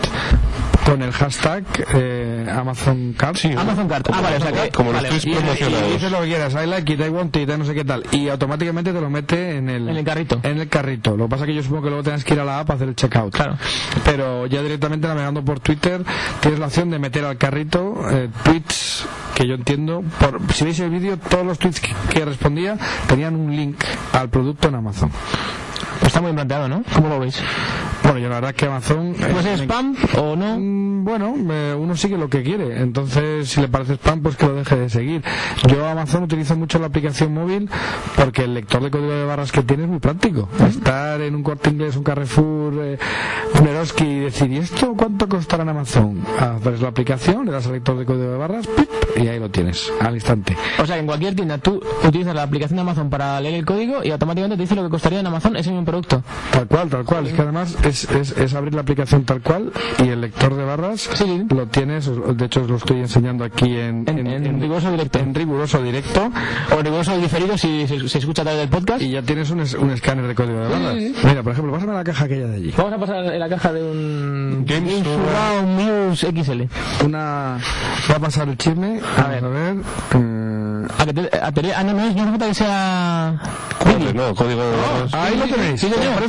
con el hashtag eh, Amazon Cart. Sí, Amazon Cart. Ah, vale, o sea como los vale, tweets y- y- Y promocionados. dices lo que quieras, I like it, I want it, no sé qué tal. Y automáticamente te lo mete en el, En el carrito. En el carrito. Lo que pasa es que yo supongo que luego tengas que ir a la app a hacer el checkout. Claro. Pero ya directamente navegando por Twitter tienes la opción de meter al carrito eh, tweets que yo entiendo. Por, si veis el vídeo, todos los tweets que, que respondía tenían un link al producto en Amazon. Está muy bien planteado, ¿no? ¿Cómo lo veis? Bueno, yo la verdad es que Amazon... eh, ¿Puede ser me- spam o no? Mm, Bueno, eh, uno sigue lo que quiere, entonces si le parece spam, pues que lo deje de seguir. Yo Amazon utilizo mucho la aplicación móvil porque el lector de código de barras que tiene es muy práctico. Estar en un corte inglés, un Carrefour, eh, un Eroski y decir, ¿y esto cuánto costará en Amazon? Abres la aplicación, le das al lector de código de barras ¡pip! y ahí lo tienes, al instante. O sea, en cualquier tienda tú utilizas la aplicación de Amazon para leer el código y automáticamente te dice lo que costaría en Amazon ese mismo producto. Tal cual, tal cual. Es que además es, es, es abrir la aplicación tal cual y el lector de barras Sí. lo tienes, de hecho os lo estoy enseñando aquí en, En- en riguroso directo. En riguroso directo. O riguroso diferido si se, se escucha a través del podcast. Y ya tienes un, es- un escáner de código de barras. sí, Mira, por ejemplo, pásame la caja aquella de allí. Vamos a pasar en la caja de un Games Muse XL. Una. Va a pasar el chisme. A ver. a ver. Eh, A que te- a tele- ah, no, no, es- no falta que sea... Joder, no, código de barras. ahí lo tenéis. Sí,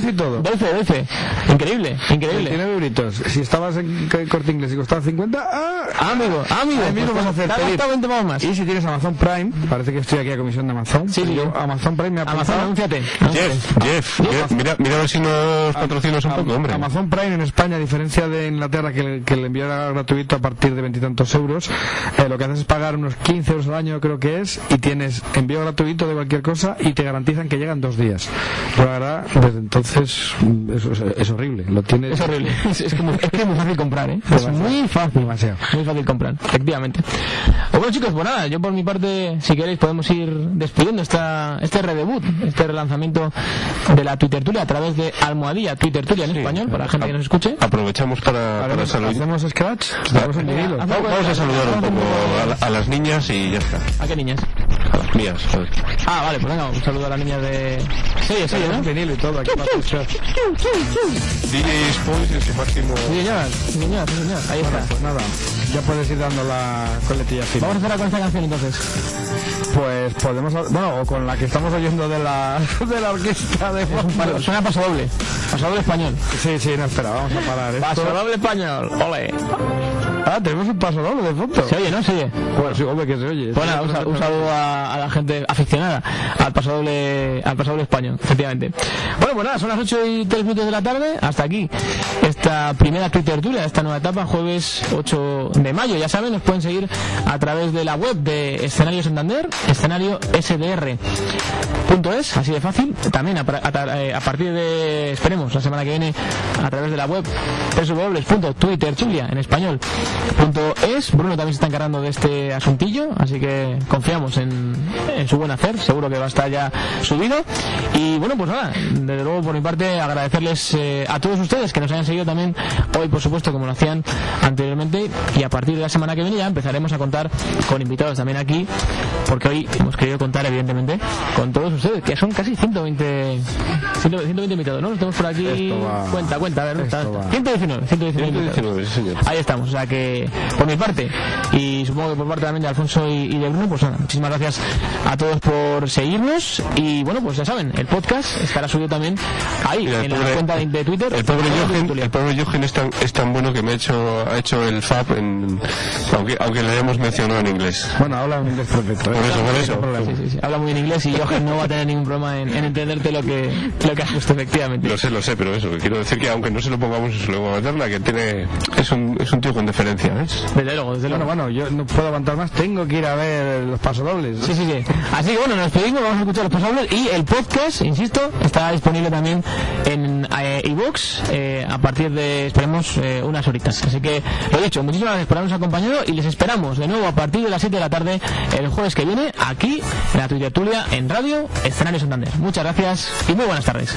y todo. Doy fe, doy fe. Increíble, increíble. 29 euritos. Si estabas en corte inglés y costaba 50, ¡ah! Ah, amigo, amigo. Ahí mismo vas a hacer pedir. gastado 20 pavos más. Y si tienes Amazon Prime, parece que estoy aquí a comisión de Amazon. Sí. Yo, Amazon Prime me ha Amazon, anúnciate. Jeff, Jeff, Jeff, mira, mira a ver si nos patrocinas un poco, hombre. Amazon Prime en España, a diferencia de Inglaterra, que, que le envía gratuito a partir de veintitantos euros, eh, lo que haces es pagar unos 15 euros al año, creo que es, y tienes envío gratuito de cualquier cosa y te garantizan que llegan dos días. la verdad, desde entonces mm, es, es horrible. Lo tienes... Es horrible. Es, es, como, es que es muy fácil comprar, ¿eh? Es muy fácil. Demasiado. Muy fácil comprar, efectivamente. Bueno chicos, pues nada, yo por mi parte, si queréis, podemos ir despidiendo esta, este redebut, este relanzamiento de la Twitter Tulia a través de Almohadilla Twitter Tulia en Sí. español, para la gente que nos escuche. Aprovechamos para, para saludar. Vamos a saludar un poco a, la- a las niñas y ya está. ¿A qué niñas? A las mías. Ah, vale, pues venga, un saludo a la niña de... Sí, sí, ¿no? vinilo y todo. Aquí para escuchar. DJ Spoils en su máximo. Ahí está. Pues nada, ya puedes ir dando la coletilla final. Vamos a cerrar con esta canción entonces. Pues podemos, bueno, o con la que estamos oyendo de la, de la orquesta de fondo. suena paso doble. Paso doble español. Sí, sí, no, espera, vamos a parar esto. Paso doble español. Ole. Ah, tenemos un paso doble de fondo. Se oye, ¿no? Se oye. Bueno, sí, hombre, que se oye. Nada, un, sa- un saludo a, a la gente aficionada al paso doble, al paso doble español, efectivamente. Bueno, pues nada, son las 8 y 3 minutos de la tarde. Hasta aquí esta primera Twitter Tulia, esta nueva etapa, jueves 8 de mayo. Ya saben, nos pueden seguir a través de la web de Escenario Santander, escenario SDR. Punto es, así de fácil. También a, a eh, a partir de, esperemos, la semana que viene, a través de la web www.twitterchulia en español punto es. Bruno también se está encargando de este asuntillo, así que confiamos en, en su buen hacer. Seguro que va a estar ya subido. Y bueno, pues nada, desde luego por mi parte agradecerles eh, a todos ustedes que nos hayan seguido también hoy, por supuesto, como lo hacían anteriormente. Y a partir de la semana que viene ya empezaremos a contar con invitados también aquí, porque hoy hemos querido contar, evidentemente, con todos ustedes, que son casi 120, 120 invitados, ¿no? Los tenemos por aquí. Cuenta, cuenta, a ver, Esto está- va. 119, 119 invitados. 119, sí, señor. Ahí estamos, o sea que por mi parte y supongo que por parte también de Alfonso y, y de Bruno, pues nada, muchísimas gracias a todos por seguirnos y bueno, pues ya saben, el podcast estará subido también ahí, Mira, en la pobre- cuenta de, de Twitter. El pobre Jochen, Tulia. el pobre Jochen es tan, es tan bueno que me ha hecho, ha hecho el FAB en, aunque, aunque le hayamos mencionado en inglés. Bueno, habla un inglés perfecto. ¿eh? Por eso, por No hay eso. problema. Sí, sí, sí. Habla muy bien inglés y Jochen no va a tener ningún problema en, en entenderte lo que, lo que has puesto efectivamente. Lo sé, lo sé, pero eso, que quiero decir que aunque no se lo pongamos en su lengua materna, que tiene, es un, es un tío con deferencia, ¿ves? Desde luego, desde luego. bueno, yo no puedo aguantar más, tengo que ir a ver los pasodobles. Sí, sí, sí. Así que bueno, nos despedimos, vamos a escuchar los pasables y el podcast, insisto, está disponible también en iVoox a partir de, esperemos, eh, unas horitas. Así que, lo dicho, muchísimas gracias por habernos acompañado y les esperamos de nuevo a partir de las 7 de la tarde el jueves que viene aquí en la Twitter Tulia en Radio Escenario Santander. Muchas gracias y muy buenas tardes.